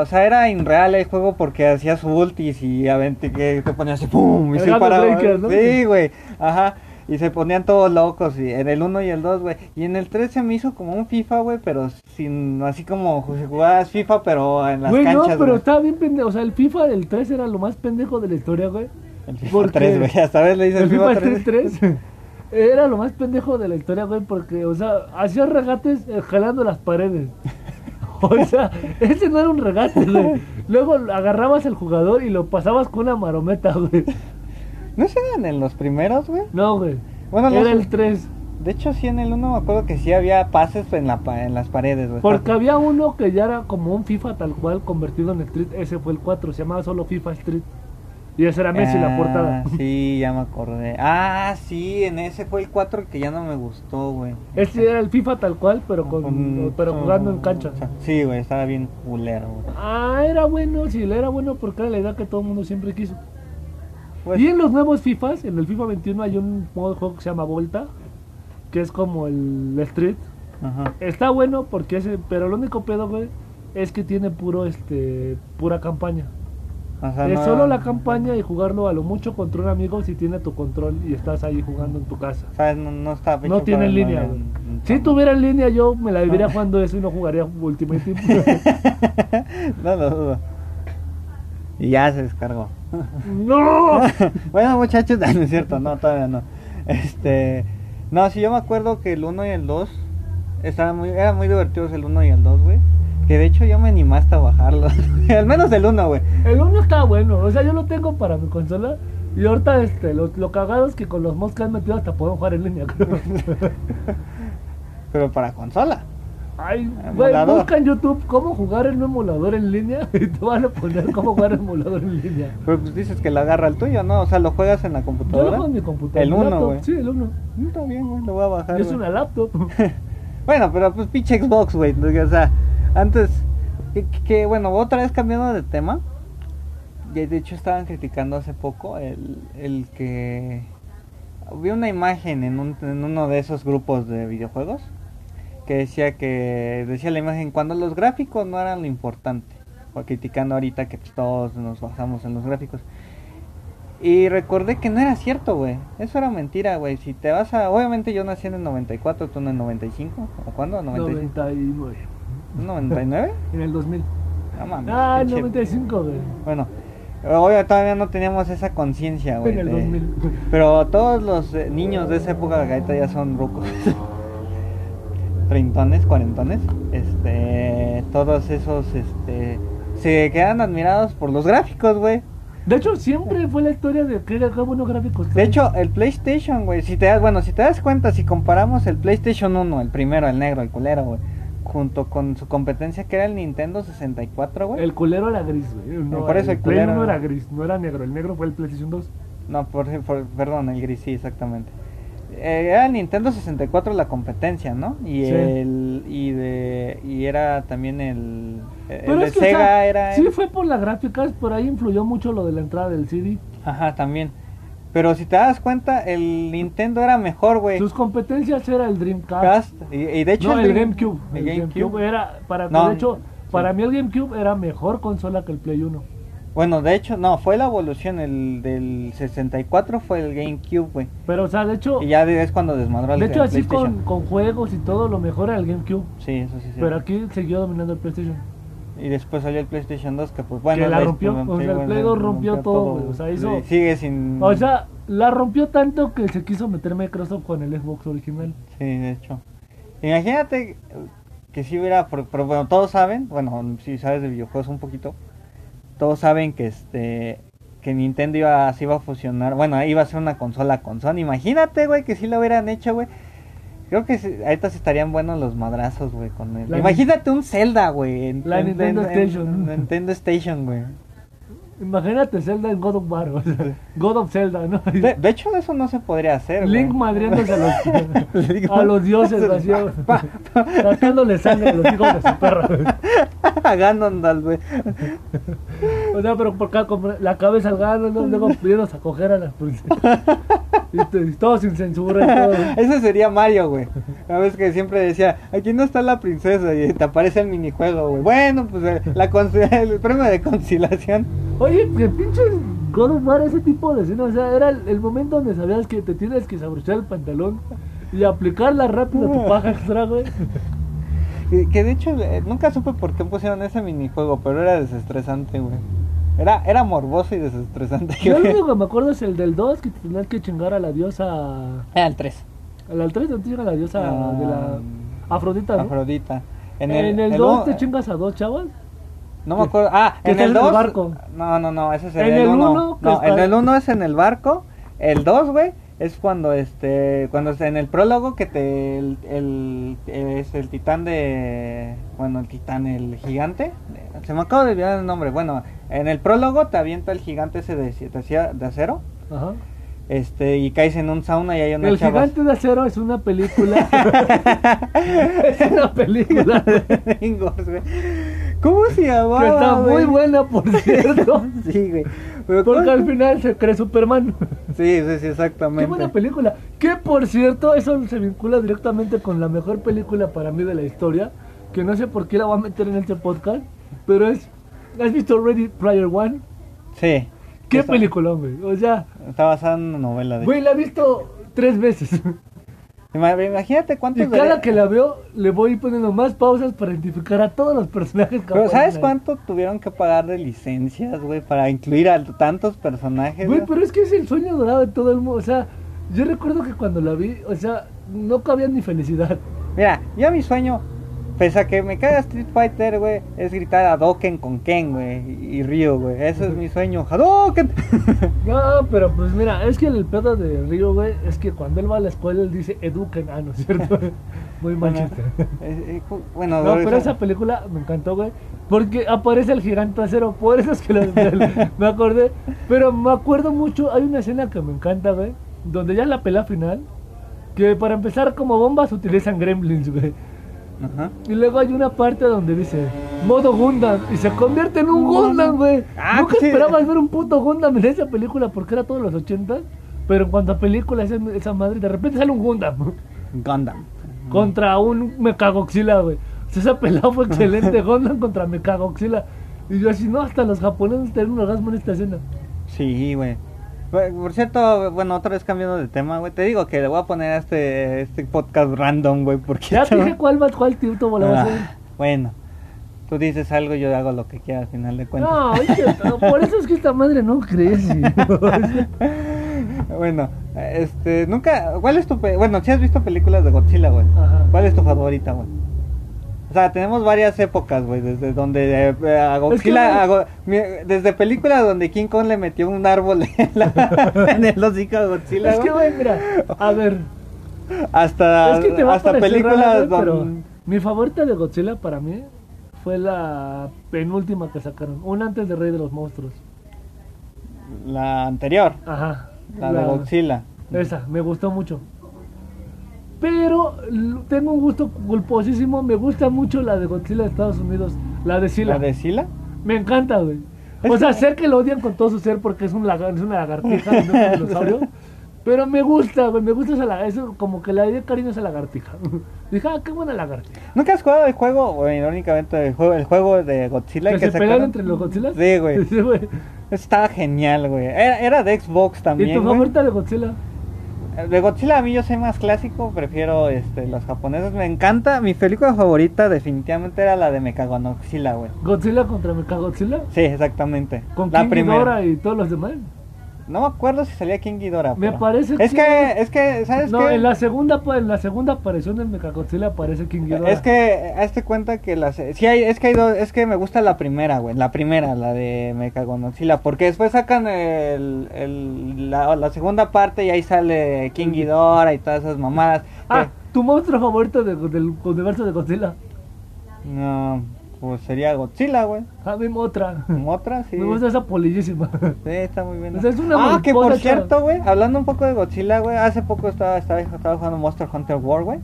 [SPEAKER 2] O sea, era irreal el juego porque hacías ultis y avente que te ponías así ¡pum! Y se paraba. Sí, güey. Ajá. Y se ponían todos locos y en el 1 y el 2, güey. Y en el 3 se me hizo como un FIFA, güey, pero sin así como si jugabas FIFA, pero en las
[SPEAKER 1] Güey, no,
[SPEAKER 2] canchas,
[SPEAKER 1] pero
[SPEAKER 2] güey.
[SPEAKER 1] estaba bien pendejo. O sea, el FIFA del 3 era lo más pendejo de la historia, güey.
[SPEAKER 2] El FIFA
[SPEAKER 1] porque-
[SPEAKER 2] 3, güey. Hasta vez le dices
[SPEAKER 1] El FIFA
[SPEAKER 2] FIFA 3.
[SPEAKER 1] 3 era lo más pendejo de la historia, güey, porque, o sea, hacía regates eh, jalando las paredes. O sea, ese no era un regate, güey. Luego agarrabas al jugador y lo pasabas con una marometa, güey.
[SPEAKER 2] ¿No se eran en los primeros, güey?
[SPEAKER 1] No, güey.
[SPEAKER 2] Bueno, no
[SPEAKER 1] era el 3.
[SPEAKER 2] De hecho, sí, en el 1 me acuerdo que sí había pases en, la, en las paredes, güey.
[SPEAKER 1] Porque había uno que ya era como un FIFA tal cual convertido en Street. Ese fue el 4, se llamaba solo FIFA Street. Y ese era Messi la
[SPEAKER 2] Ah,
[SPEAKER 1] portada.
[SPEAKER 2] Sí, ya me acordé. Ah, sí, en ese fue el 4 que ya no me gustó, güey.
[SPEAKER 1] Ese era el FIFA tal cual, pero con,
[SPEAKER 2] Con-
[SPEAKER 1] pero jugando en cancha.
[SPEAKER 2] Sí, güey, estaba bien culero, güey.
[SPEAKER 1] Ah, era bueno, sí, era bueno porque era la idea que todo el mundo siempre quiso.
[SPEAKER 2] Pues,
[SPEAKER 1] Y en los nuevos FIFAs, en el FIFA 21 hay un modo de juego que se llama Volta, que es como el Street.
[SPEAKER 2] ajá.
[SPEAKER 1] Está bueno porque ese, pero lo único pedo, güey, es que tiene puro este pura campaña.
[SPEAKER 2] Sea,
[SPEAKER 1] es
[SPEAKER 2] no-
[SPEAKER 1] solo la campaña y jugarlo a lo mucho contra un amigo si tiene tu control y estás ahí jugando en tu casa.
[SPEAKER 2] ¿Sabes? No, no está
[SPEAKER 1] No tiene en línea, güey. Si tuviera en línea yo me la viviría jugando eso y no jugaría Ultimate Team.
[SPEAKER 2] no lo dudo. Y ya se descargó.
[SPEAKER 1] ¡No!
[SPEAKER 2] bueno, muchachos, no es cierto, no, todavía no. Este, no, sí, yo me acuerdo que el 1 y el 2 estaban muy, eran muy divertidos el 1 y el 2, güey. Que de hecho yo me animé hasta a bajarlo. Al menos el 1, güey.
[SPEAKER 1] El 1 está bueno, o sea, yo lo tengo para mi consola. Y ahorita este, lo, lo cagado es que con los mods que han metido hasta pueden jugar en línea, creo.
[SPEAKER 2] Pero para consola.
[SPEAKER 1] Ay, güey, busca en YouTube cómo jugar en un emulador en línea y te van a poner cómo jugar en emulador en línea.
[SPEAKER 2] Pero pues dices que lo agarra el tuyo, ¿no? O sea, lo juegas en la
[SPEAKER 1] Yo
[SPEAKER 2] computadora.
[SPEAKER 1] lo juego en mi computadora.
[SPEAKER 2] El
[SPEAKER 1] en mi
[SPEAKER 2] 1,
[SPEAKER 1] laptop,
[SPEAKER 2] güey.
[SPEAKER 1] Sí, el 1.
[SPEAKER 2] Mm, Está bien, güey, lo voy a bajar.
[SPEAKER 1] Es una laptop.
[SPEAKER 2] Bueno, pero pues pinche Xbox, güey. O sea, antes. Que, que, bueno, otra vez cambiando de tema. Y de hecho estaban criticando hace poco el, el que. Vi una imagen en, un, en uno de esos grupos de videojuegos. Que decía que. Decía la imagen cuando los gráficos no eran lo importante. O criticando ahorita que pues, todos nos basamos en los gráficos. Y recordé que no era cierto, güey. Eso era mentira, güey. Si te vas a... Obviamente yo nací en el 94, tú en el 95. ¿O cuándo? ¿95?
[SPEAKER 1] 99.
[SPEAKER 2] ¿99?
[SPEAKER 1] En el 2000.
[SPEAKER 2] No mames.
[SPEAKER 1] Ah, el
[SPEAKER 2] pinche-
[SPEAKER 1] 95, güey.
[SPEAKER 2] Bueno, hoy todavía no teníamos esa conciencia, güey.
[SPEAKER 1] En el
[SPEAKER 2] de-
[SPEAKER 1] 2000.
[SPEAKER 2] Pero todos los eh, niños de esa época de ahorita ya son rucos. Treintones, cuarentones. Este... Todos esos, este... Se quedan admirados por los gráficos, güey.
[SPEAKER 1] De hecho, siempre fue la historia de que qué buenos gráficos.
[SPEAKER 2] De
[SPEAKER 1] trae.
[SPEAKER 2] hecho, el PlayStation, güey, si te das, bueno, si te das cuenta, si comparamos el PlayStation 1, el primero, el negro, el culero, güey, junto con su competencia que era el Nintendo 64, güey.
[SPEAKER 1] El culero era gris, güey. No,
[SPEAKER 2] Por eso
[SPEAKER 1] el
[SPEAKER 2] el culero-
[SPEAKER 1] no era gris, no era negro. El negro fue el PlayStation 2.
[SPEAKER 2] No, por, por- perdón, el gris, sí, exactamente. Eh, era el Nintendo 64 la competencia, ¿no? Y
[SPEAKER 1] Sí.
[SPEAKER 2] el y de y era también el, el
[SPEAKER 1] Pero
[SPEAKER 2] de
[SPEAKER 1] es que, o
[SPEAKER 2] Sega
[SPEAKER 1] sea,
[SPEAKER 2] era
[SPEAKER 1] Sí,
[SPEAKER 2] el-
[SPEAKER 1] fue por las gráficas, por ahí influyó mucho lo de la entrada del CD.
[SPEAKER 2] ajá, también. Pero si te das cuenta, el Nintendo era mejor, güey.
[SPEAKER 1] Sus competencias era el Dreamcast.
[SPEAKER 2] Cast, y, y de hecho
[SPEAKER 1] no, el GameCube.
[SPEAKER 2] el GameCube.
[SPEAKER 1] GameCube era, para,
[SPEAKER 2] No,
[SPEAKER 1] de hecho, para mí el GameCube era mejor consola que el Play 1.
[SPEAKER 2] Bueno, de hecho, no, fue la evolución. El del 64 fue el GameCube, güey.
[SPEAKER 1] Pero, o sea, de hecho,
[SPEAKER 2] Y ya es cuando desmadró el
[SPEAKER 1] de hecho
[SPEAKER 2] el
[SPEAKER 1] así con,
[SPEAKER 2] PlayStation.
[SPEAKER 1] con juegos y todo, lo mejor era el GameCube.
[SPEAKER 2] Sí, eso sí, sí.
[SPEAKER 1] Pero aquí siguió dominando el PlayStation.
[SPEAKER 2] Y después salió el PlayStation 2, que pues bueno.
[SPEAKER 1] Que la rompió,
[SPEAKER 2] pues,
[SPEAKER 1] o sea, el Play 2 rompió todo, güey, o sea, hizo-
[SPEAKER 2] sigue sin...
[SPEAKER 1] O sea, la rompió tanto que se quiso meter Microsoft con el Xbox original.
[SPEAKER 2] Sí, de hecho. Imagínate que si hubiera, pero bueno, todos saben, bueno, si sabes de videojuegos un poquito, todos saben que este que Nintendo iba, se iba a fusionar, bueno, iba a ser una consola con Sony. Imagínate, güey, que si lo hubieran hecho, güey. Creo que sí, ahorita sí estarían buenos los madrazos, güey, con el...
[SPEAKER 1] La
[SPEAKER 2] Imagínate un Zelda, güey. en-
[SPEAKER 1] La
[SPEAKER 2] en-
[SPEAKER 1] Nintendo
[SPEAKER 2] en- en-
[SPEAKER 1] Station.
[SPEAKER 2] Nintendo Station, güey.
[SPEAKER 1] Imagínate Zelda en God of War, o sea, God of Zelda, ¿no?
[SPEAKER 2] De, de hecho, eso no se podría hacer,
[SPEAKER 1] Link
[SPEAKER 2] güey.
[SPEAKER 1] madriándose a los, a los dioses, así, sacándole sangre a los hijos de su.
[SPEAKER 2] A Ganondorf, güey.
[SPEAKER 1] O sea, pero por acá la cabeza al gano, ¿no? luego pidiéndose a coger a las princesas. Y, todo sin censura y todo.
[SPEAKER 2] Ese sería Mario, güey. Una vez que siempre decía, aquí no está la princesa y te aparece el minijuego, güey. Bueno, pues eh, la el premio de conciliación.
[SPEAKER 1] Oye, que pinches God of War, ese tipo de escena, o sea, era el, el momento donde sabías que te tienes que desabrochar el pantalón y aplicarla rápido a tu paja extra, güey.
[SPEAKER 2] Que, que de hecho eh, nunca supe por qué pusieron ese minijuego, pero era desestresante, güey. Era, era morboso y desestresante.
[SPEAKER 1] Yo lo único que me acuerdo es el del 2, que te tenías que chingar a la diosa...
[SPEAKER 2] Era el 3.
[SPEAKER 1] Al 3 te chingas a la diosa de la... Afrodita, ¿no?
[SPEAKER 2] Ah, Afrodita.
[SPEAKER 1] En el, 2
[SPEAKER 2] uno-
[SPEAKER 1] te chingas a dos chavas.
[SPEAKER 2] No me acuerdo. Ah, en el
[SPEAKER 1] en el
[SPEAKER 2] 2.
[SPEAKER 1] barco.
[SPEAKER 2] No, no, no, ese es
[SPEAKER 1] En
[SPEAKER 2] en
[SPEAKER 1] el
[SPEAKER 2] el
[SPEAKER 1] uno,
[SPEAKER 2] 1.
[SPEAKER 1] que
[SPEAKER 2] No, en el 1 es en el barco. El 2, güey, es cuando este cuando está en el prólogo que te el, el- es el titán de bueno, el titán el gigante. Se me acaba de olvidar el nombre. Bueno, en el prólogo te avienta el gigante ese de, de, acero.
[SPEAKER 1] Ajá.
[SPEAKER 2] Este, y caes en un sauna y hay una
[SPEAKER 1] El
[SPEAKER 2] chava.
[SPEAKER 1] gigante de acero es una película. es una película.
[SPEAKER 2] ¿Cómo se llamaba?
[SPEAKER 1] que está muy
[SPEAKER 2] güey?
[SPEAKER 1] buena, por cierto.
[SPEAKER 2] Sí, güey. Pero
[SPEAKER 1] Porque
[SPEAKER 2] ¿cómo-
[SPEAKER 1] al final se cree Superman.
[SPEAKER 2] Sí, sí, sí, exactamente.
[SPEAKER 1] Qué buena película. Que por cierto, eso se vincula directamente con la mejor película para mí de la historia. Que no sé por qué la voy a meter en este podcast. Pero es. ¿Has visto Ready Player One?
[SPEAKER 2] Sí.
[SPEAKER 1] Qué película, güey. O sea,
[SPEAKER 2] Está basada en una novela. De...
[SPEAKER 1] güey, la he visto tres veces.
[SPEAKER 2] Ima- Imagínate
[SPEAKER 1] Y
[SPEAKER 2] cuántos.
[SPEAKER 1] cada
[SPEAKER 2] de-
[SPEAKER 1] que la veo, le voy poniendo más pausas para identificar a todos los personajes que
[SPEAKER 2] Pero ¿sabes cuánto tuvieron que pagar de licencias, güey, para incluir a tantos personajes?
[SPEAKER 1] Güey,
[SPEAKER 2] güey?
[SPEAKER 1] pero es que es el sueño dorado de todo el mundo. O sea, yo recuerdo que cuando la vi, o sea, no cabía ni felicidad.
[SPEAKER 2] Mira, yo mi sueño, pese a que me caga Street Fighter, güey, es gritar a Dokken con Ken, güey, y, y Ryu, güey. Ese es mi sueño. ¡Hadouken!
[SPEAKER 1] No, pero pues mira, es que el pedo de Río, güey, es que cuando él va a la escuela, él dice eduquen, ah, ¿no es cierto? Muy
[SPEAKER 2] bueno,
[SPEAKER 1] machista.
[SPEAKER 2] eh, eh, ju- bueno,
[SPEAKER 1] No, pero esa película me encantó, güey. Porque aparece el gigante acero, por eso es que lo- me acordé. Pero me acuerdo mucho, hay una escena que me encanta, güey. Donde ya es la pelea final. Que para empezar, como bombas utilizan gremlins, güey.
[SPEAKER 2] Ajá.
[SPEAKER 1] Y luego hay una parte donde dice modo Gundam y se convierte en un Gundam, güey.
[SPEAKER 2] Ah,
[SPEAKER 1] Nunca
[SPEAKER 2] sí.
[SPEAKER 1] esperabas ver un puto Gundam en esa película porque era todos los 80 Pero en cuanto a películas, esa, esa madre, de repente sale un Gundam
[SPEAKER 2] Gundam.
[SPEAKER 1] contra un Mechagoxila, güey. O sea, esa pelea fue excelente. Gundam contra Mechagoxila. Y yo así, no, hasta los japoneses tienen un orgasmo en esta escena.
[SPEAKER 2] Sí, güey. Por cierto, bueno, otra vez cambiando de tema, güey. Te digo que le voy a poner a este, este podcast random, güey, porque...
[SPEAKER 1] Ya te dije cuál cuál a hacer.
[SPEAKER 2] Ah, bueno, tú dices algo, yo hago lo que quiera al final de cuentas.
[SPEAKER 1] No, que- por eso es que esta madre no crece.
[SPEAKER 2] bueno, este, nunca... ¿Cuál es tu... pe- Bueno, si has visto películas de Godzilla, güey. ¿Cuál es tu favorita, güey? O sea, tenemos varias épocas, güey, desde donde eh, a Godzilla,
[SPEAKER 1] Es que,
[SPEAKER 2] a Go- mi- desde películas donde King Kong le metió un árbol en, la- en el hocico a Godzilla,
[SPEAKER 1] Es que, güey, mira, a ver,
[SPEAKER 2] hasta,
[SPEAKER 1] es que te va a
[SPEAKER 2] hasta películas
[SPEAKER 1] güey, pero
[SPEAKER 2] donde...
[SPEAKER 1] mi favorita de Godzilla para mí fue la penúltima que sacaron, una antes de Rey de los Monstruos.
[SPEAKER 2] La anterior,
[SPEAKER 1] Ajá.
[SPEAKER 2] la, de Godzilla.
[SPEAKER 1] Esa, me gustó mucho. Pero tengo un gusto culposísimo, me gusta mucho la de Godzilla de Estados Unidos, la de Sila.
[SPEAKER 2] ¿La de Sila?
[SPEAKER 1] Me encanta, güey. O sea,
[SPEAKER 2] que-
[SPEAKER 1] sé que lo odian con todo su ser porque es, un lagar, es una lagartija, no es un dinosaurio. Pero me gusta, güey, me gusta esa lagartija. Eso como que le di cariño a esa lagartija. Dije, ah, qué buena lagartija.
[SPEAKER 2] ¿Nunca has jugado el juego, güey, irónicamente, el juego, el juego de Godzilla
[SPEAKER 1] ¿Que se
[SPEAKER 2] sacaron?
[SPEAKER 1] pelean entre los Godzillas?
[SPEAKER 2] Sí, güey.
[SPEAKER 1] Sí, güey.
[SPEAKER 2] Estaba genial, güey. Era, era de Xbox
[SPEAKER 1] ¿Y
[SPEAKER 2] también,
[SPEAKER 1] tu
[SPEAKER 2] güey.
[SPEAKER 1] favorita de Godzilla?
[SPEAKER 2] De Godzilla a mí yo soy más clásico, prefiero este, los japoneses. Me encanta, mi película favorita definitivamente era la de Mechagodzilla, güey.
[SPEAKER 1] ¿Godzilla contra Mechagodzilla?
[SPEAKER 2] Sí, exactamente.
[SPEAKER 1] ¿Con
[SPEAKER 2] la
[SPEAKER 1] King
[SPEAKER 2] primera.
[SPEAKER 1] Ghidorah y todos los demás?
[SPEAKER 2] No me acuerdo si salía King Ghidorah.
[SPEAKER 1] Me
[SPEAKER 2] pero-
[SPEAKER 1] parece
[SPEAKER 2] Es
[SPEAKER 1] que-
[SPEAKER 2] que, es que, ¿sabes
[SPEAKER 1] No,
[SPEAKER 2] qué?
[SPEAKER 1] en la segunda en la segunda aparición de Mechagodzilla aparece King Ghidorah.
[SPEAKER 2] Es que hazte cuenta que las sí hay es que hay dos, es que me gusta la primera, güey, la primera, la de Mechagodzilla, porque después sacan el, el- la, la segunda parte y ahí sale King Ghidorah y todas esas mamadas.
[SPEAKER 1] Ah, tu monstruo favorito de- del universo de Godzilla.
[SPEAKER 2] No, pues sería Godzilla, güey.
[SPEAKER 1] A mí otra.
[SPEAKER 2] Otra, sí.
[SPEAKER 1] Me gusta esa polillísima.
[SPEAKER 2] Sí, está muy bien.
[SPEAKER 1] O sea, es una
[SPEAKER 2] ah, que por cierto, güey, hablando un poco de Godzilla, güey, hace poco estaba, estaba, estaba jugando Monster Hunter World, güey.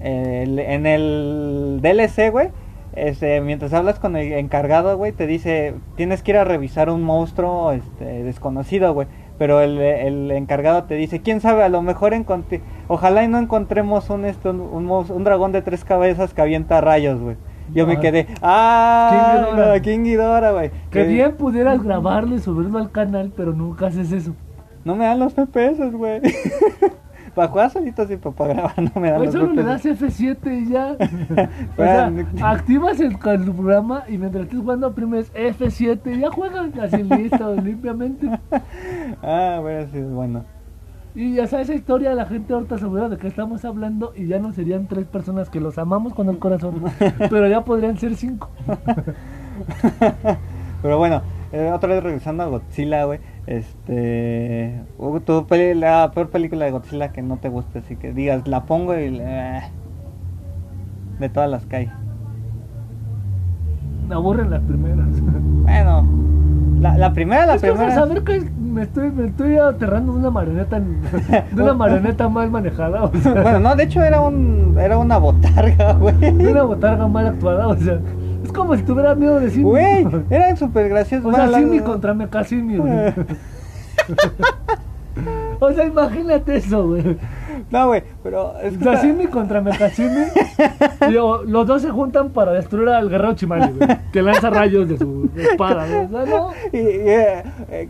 [SPEAKER 2] En el DLC, güey, este, mientras hablas con el encargado, güey, te dice, tienes que ir a revisar un monstruo este, desconocido, güey. Pero el, el encargado te dice, quién sabe, a lo mejor encontré, ojalá y no encontremos un, este, un, un mos- un dragón de tres cabezas que avienta rayos, güey. Yo me quedé, ah,
[SPEAKER 1] King Ghidorah,
[SPEAKER 2] güey.
[SPEAKER 1] Que bien pudieras grabarlo y subirlo al canal, pero nunca haces eso.
[SPEAKER 2] No me dan los FPS, güey. para jugar solito pero para grabar no me dan
[SPEAKER 1] Pues
[SPEAKER 2] los
[SPEAKER 1] solo le
[SPEAKER 2] FPS.
[SPEAKER 1] das F7 y ya. o sea, activas el, el programa y mientras estés jugando oprimes F7 y ya juegas así listo, limpiamente.
[SPEAKER 2] Ah, bueno, sí, es bueno.
[SPEAKER 1] Y ya sabes esa historia, la gente ahorita se olvida de qué estamos hablando y ya no serían tres personas que los amamos con el corazón, pero ya podrían ser cinco.
[SPEAKER 2] Pero bueno, eh, otra vez regresando a Godzilla, güey. Este. uh, Tu peli- la peor película de Godzilla que no te guste, así que digas, la pongo y. eh, de todas las que hay.
[SPEAKER 1] Aburren las primeras.
[SPEAKER 2] Bueno, la, la primera, la
[SPEAKER 1] es que, o sea,
[SPEAKER 2] primera.
[SPEAKER 1] saber que me estoy, me estoy aterrando de una marioneta, de una marioneta mal manejada, o sea,
[SPEAKER 2] bueno, no, de hecho era un era una botarga, güey.
[SPEAKER 1] de una botarga mal actuada, o sea, es como si tuviera miedo de Simi.
[SPEAKER 2] Güey, eran súper graciosos.
[SPEAKER 1] O sea,
[SPEAKER 2] Bueno, la-
[SPEAKER 1] Simi contra güey. O sea, imagínate eso, güey.
[SPEAKER 2] No, güey, pero es que
[SPEAKER 1] contra o- los dos se juntan para destruir al guerrero Chimali, güey. Que lanza rayos de su espada, güey. No.
[SPEAKER 2] Y, y, eh,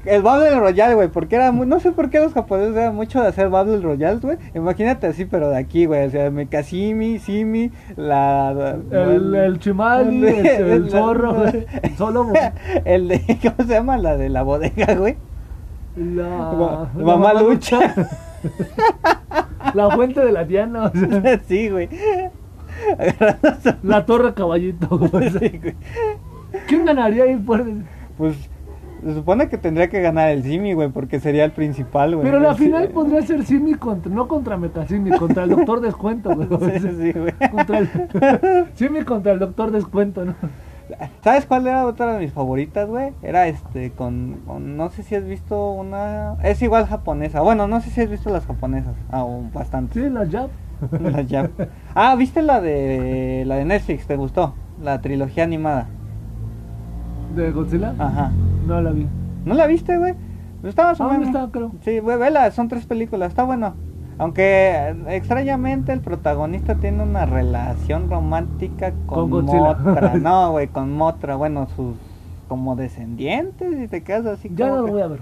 [SPEAKER 2] el Battle Royale, güey, porque era muy, no sé por qué los japoneses eran mucho de hacer Battle Royale, güey. Imagínate así, pero de aquí, güey, o sea, Mekasimi, Simi, la...
[SPEAKER 1] El, el Chimali, el, el zorro, güey. El solo, güey.
[SPEAKER 2] El de, ¿cómo se llama? La de la bodega, güey.
[SPEAKER 1] La,
[SPEAKER 2] Ma-
[SPEAKER 1] la
[SPEAKER 2] Mamá Lucha.
[SPEAKER 1] La fuente de la Diana, o sea,
[SPEAKER 2] sí, güey. Agarrándose-
[SPEAKER 1] la torre caballito, güey.
[SPEAKER 2] Sí, güey.
[SPEAKER 1] ¿Quién ganaría ahí por
[SPEAKER 2] Pues se supone que tendría que ganar el Simi, güey, porque sería el principal, güey.
[SPEAKER 1] Pero la final podría ser Simi contra, no contra Metasimi, contra el Doctor Descuento, güey.
[SPEAKER 2] Sí, sí, güey.
[SPEAKER 1] Contra el Simi contra el Doctor Descuento, ¿no?
[SPEAKER 2] ¿Sabes cuál era otra de mis favoritas, güey? Era este, con, con- No sé si has visto una. Es igual japonesa. Bueno, no sé si has visto las japonesas. Ah, o bastante.
[SPEAKER 1] Sí, la Jap.
[SPEAKER 2] Las jap. Ah, ¿viste la de. La de Netflix? ¿Te gustó? La trilogía animada.
[SPEAKER 1] ¿De Godzilla?
[SPEAKER 2] Ajá.
[SPEAKER 1] No la vi.
[SPEAKER 2] ¿No la viste, güey? Está más o
[SPEAKER 1] ¿A dónde
[SPEAKER 2] menos.
[SPEAKER 1] está, creo?
[SPEAKER 2] Sí, güey, vela, son tres películas, está bueno. Aunque eh, extrañamente el protagonista tiene una relación romántica con. Motra. No, güey, con Motra, bueno, sus como descendientes y te quedas así
[SPEAKER 1] Ya
[SPEAKER 2] como
[SPEAKER 1] no lo
[SPEAKER 2] que-
[SPEAKER 1] voy a ver.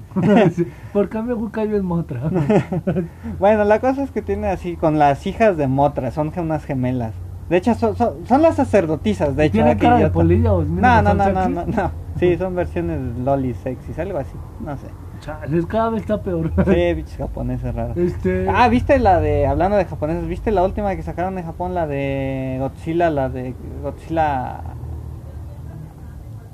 [SPEAKER 1] Mí me cae bien Motra.
[SPEAKER 2] Bueno, la cosa es que tiene así con las hijas de Motra, son unas gemelas. De hecho, son, son, son las sacerdotisas, de hecho.
[SPEAKER 1] ¿Tienen
[SPEAKER 2] ah, qué
[SPEAKER 1] cara de
[SPEAKER 2] No, no, no, no, no, no. Sí, son versiones loli sexys, algo así, no sé.
[SPEAKER 1] Chales, cada vez está peor.
[SPEAKER 2] Sí, bichos japoneses raros.
[SPEAKER 1] Este.
[SPEAKER 2] Ah, ¿viste la de, hablando de japoneses, ¿viste la última que sacaron de Japón, la de Godzilla, la de Godzilla...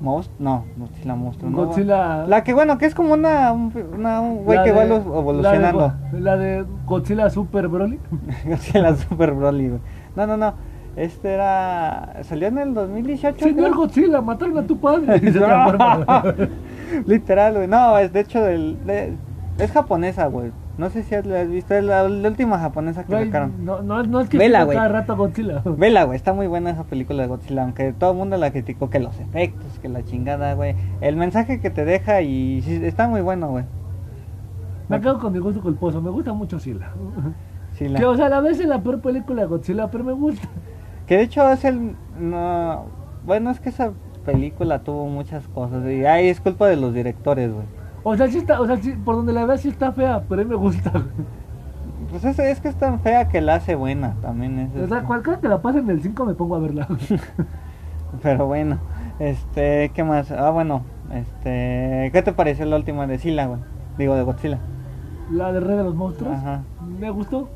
[SPEAKER 2] Most? No, Godzilla Monstruo, no.
[SPEAKER 1] Godzilla.
[SPEAKER 2] La que, bueno, que es como una, un, una- un güey
[SPEAKER 1] la
[SPEAKER 2] que
[SPEAKER 1] de-
[SPEAKER 2] va evolu- evolucionando.
[SPEAKER 1] La de, la de Godzilla Super Broly.
[SPEAKER 2] Godzilla Super Broly, güey. No, no, no. Este era... Salió en el 2018.
[SPEAKER 1] Señor. Godzilla, mataron a tu padre.
[SPEAKER 2] Literal, güey. No, es de hecho del, de- es japonesa, güey. No sé si la has visto, es la, la última japonesa que
[SPEAKER 1] Güey,
[SPEAKER 2] sacaron.
[SPEAKER 1] no, no, no es que
[SPEAKER 2] Vela, güey.
[SPEAKER 1] cada rato Godzilla.
[SPEAKER 2] Vela, güey, está muy buena esa película de Godzilla, aunque todo el mundo la criticó que los efectos, que la chingada, güey. El mensaje que te deja y sí, está muy bueno, güey.
[SPEAKER 1] Me quedo con mi gusto culposo. Me gusta mucho Sila. Que, o sea, a la vez es la peor película de Godzilla, pero me gusta.
[SPEAKER 2] Que de hecho es el... No, bueno, es que esa película tuvo muchas cosas y ahí es culpa de los directores, güey.
[SPEAKER 1] O sea, sí está, o sea, sí, por donde la veas sí está fea, pero a mí me gusta.
[SPEAKER 2] Pues es, es que es tan fea que la hace buena, también es...
[SPEAKER 1] O sea, cualquiera que la pase en el 5 me pongo a verla.
[SPEAKER 2] Pero bueno, este, ¿qué más? Ah, bueno, este, ¿qué te pareció la última de Sila, güey? Digo, de Godzilla.
[SPEAKER 1] La de Rey de los Monstruos.
[SPEAKER 2] Ajá.
[SPEAKER 1] Me gustó.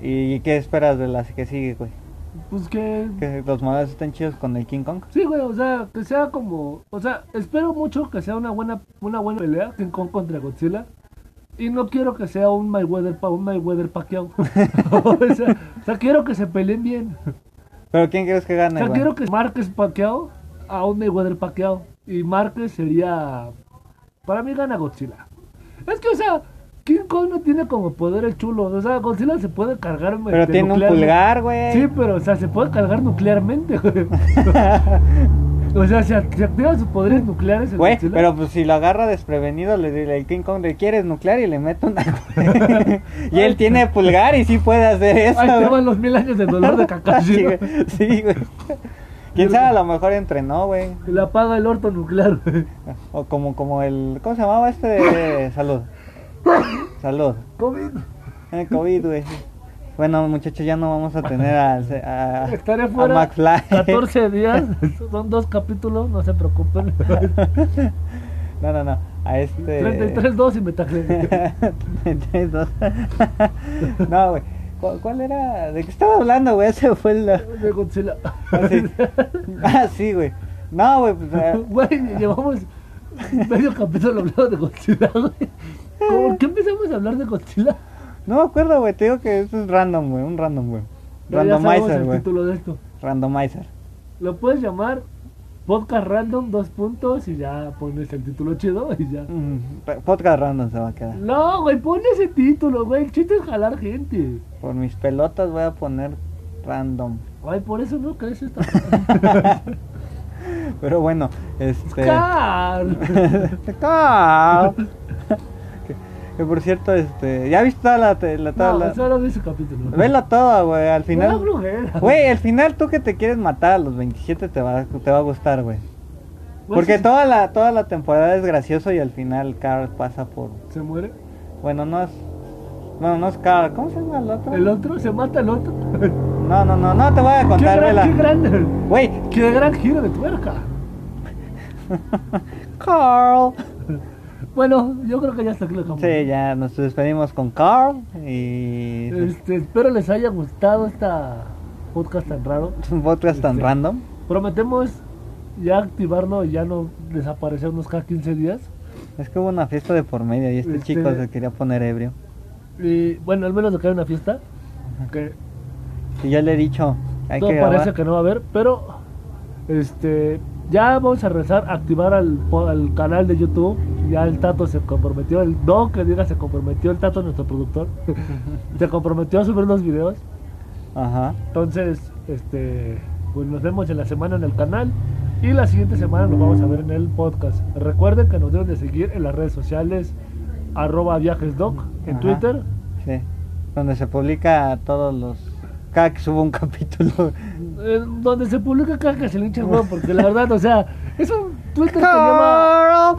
[SPEAKER 2] ¿Y qué esperas de la que sigue, güey?
[SPEAKER 1] Pues que.
[SPEAKER 2] Que los modelos estén chidos con el King Kong.
[SPEAKER 1] Sí, güey, o sea, que sea como. O sea, espero mucho que sea una buena, una buena pelea King Kong contra Godzilla. Y no quiero que sea un Mayweather, pa- un Mayweather paqueado. o, sea, o sea, quiero que se peleen bien.
[SPEAKER 2] Pero ¿quién crees que
[SPEAKER 1] O
[SPEAKER 2] gane,
[SPEAKER 1] sea,
[SPEAKER 2] güey?
[SPEAKER 1] quiero que Márquez paqueado a un Mayweather paqueado. Y Márquez sería. Para mí gana Godzilla. Es que, o sea, King Kong no tiene como poder el chulo. O sea, Godzilla se puede cargar.
[SPEAKER 2] Pero
[SPEAKER 1] este,
[SPEAKER 2] tiene un pulgar, güey.
[SPEAKER 1] Sí, pero, o sea, se puede cargar nuclearmente, güey. o sea, se, act- se activan sus poderes nucleares.
[SPEAKER 2] Güey, pero pues si lo agarra desprevenido, le dice el King Kong le quieres nuclear y le mete una. y él tiene pulgar y sí puede hacer eso.
[SPEAKER 1] Ahí te van los mil años de dolor de Kakashi.
[SPEAKER 2] sí, güey. Sí, güey. Quién sabe, a lo mejor entrenó, güey.
[SPEAKER 1] Y Le apaga el orto nuclear, güey.
[SPEAKER 2] O como, como el. ¿Cómo se llamaba este de salud? Salud.
[SPEAKER 1] COVID.
[SPEAKER 2] Eh, COVID, güey. Bueno, muchachos, ya no vamos a tener a, a,
[SPEAKER 1] Estaré
[SPEAKER 2] a
[SPEAKER 1] fuera
[SPEAKER 2] McFly.
[SPEAKER 1] 14 días. Son dos capítulos, no se preocupen.
[SPEAKER 2] No, no, no. A este.
[SPEAKER 1] 33-2 y me tajé.
[SPEAKER 2] 32. no, güey. ¿Cuál, cuál era? ¿De qué estaba hablando, güey? Ese fue el.
[SPEAKER 1] De Godzilla.
[SPEAKER 2] Ah, sí. Ah, sí, güey. No, güey. Pues, eh,
[SPEAKER 1] Güey, llevamos medio capítulo hablando de Godzilla, güey. ¿Por qué empezamos a hablar de Godzilla?
[SPEAKER 2] no me acuerdo, güey. Te digo que eso es random, güey. Un random, güey. Randomizer,
[SPEAKER 1] el
[SPEAKER 2] güey.
[SPEAKER 1] título de esto.
[SPEAKER 2] Randomizer.
[SPEAKER 1] Lo puedes llamar Podcast Random, dos puntos, y ya pones el título chido y ya.
[SPEAKER 2] Mm, podcast random se va a quedar.
[SPEAKER 1] No, güey, pon ese título, güey. El chiste es jalar gente.
[SPEAKER 2] Por mis pelotas voy a poner random.
[SPEAKER 1] Ay, por eso no crees esta.
[SPEAKER 2] Pero bueno, este.
[SPEAKER 1] Carl.
[SPEAKER 2] Carl. Que, por cierto, este. ¿Ya viste toda la. la, toda
[SPEAKER 1] No,
[SPEAKER 2] la-
[SPEAKER 1] solo vi ese capítulo.
[SPEAKER 2] Vela toda, güey. Al final. Güey, al final tú que te quieres matar a los 27 te va, te va a gustar, güey.
[SPEAKER 1] Pues
[SPEAKER 2] Porque
[SPEAKER 1] sí,
[SPEAKER 2] toda la, toda la temporada es gracioso y al final Carl pasa por.
[SPEAKER 1] Se muere.
[SPEAKER 2] Bueno, no es. Bueno, no es Carl. ¿Cómo se llama el otro?
[SPEAKER 1] El otro se mata al otro.
[SPEAKER 2] No, no, no, no te voy a
[SPEAKER 1] qué
[SPEAKER 2] contar,
[SPEAKER 1] gran,
[SPEAKER 2] vela.
[SPEAKER 1] qué gran,
[SPEAKER 2] Güey,
[SPEAKER 1] qué gran giro de tuerca.
[SPEAKER 2] Carl.
[SPEAKER 1] Bueno, yo creo que ya está aquí lo dejamos.
[SPEAKER 2] Sí, ya nos despedimos con Carl y.
[SPEAKER 1] Este, espero les haya gustado esta podcast tan raro.
[SPEAKER 2] Es un podcast tan
[SPEAKER 1] Este.
[SPEAKER 2] random.
[SPEAKER 1] Prometemos ya activarlo y ya no desaparecernos cada 15 días.
[SPEAKER 2] Es que hubo una fiesta de por medio y este,
[SPEAKER 1] Este-
[SPEAKER 2] chico se quería poner ebrio.
[SPEAKER 1] Y bueno, al menos de que haya una fiesta. Que
[SPEAKER 2] Y ya le he dicho, hay
[SPEAKER 1] todo
[SPEAKER 2] que
[SPEAKER 1] parece que no va a haber, pero este ya vamos a rezar activar al, al canal de YouTube. Ya el Tato se comprometió, el no que diga se comprometió, el Tato nuestro productor, se comprometió a subir los videos.
[SPEAKER 2] Ajá.
[SPEAKER 1] Entonces, este, pues nos vemos en la semana en el canal y la siguiente semana nos vamos a ver en el podcast. Recuerden que nos deben de seguir en las redes sociales arroba viajesdoc en
[SPEAKER 2] Ajá.
[SPEAKER 1] Twitter.
[SPEAKER 2] Sí. Donde se publica todos los. Cada que subo un capítulo.
[SPEAKER 1] Donde se publica que se le hincha el porque la verdad, o sea, es un Twitter que
[SPEAKER 2] Carl.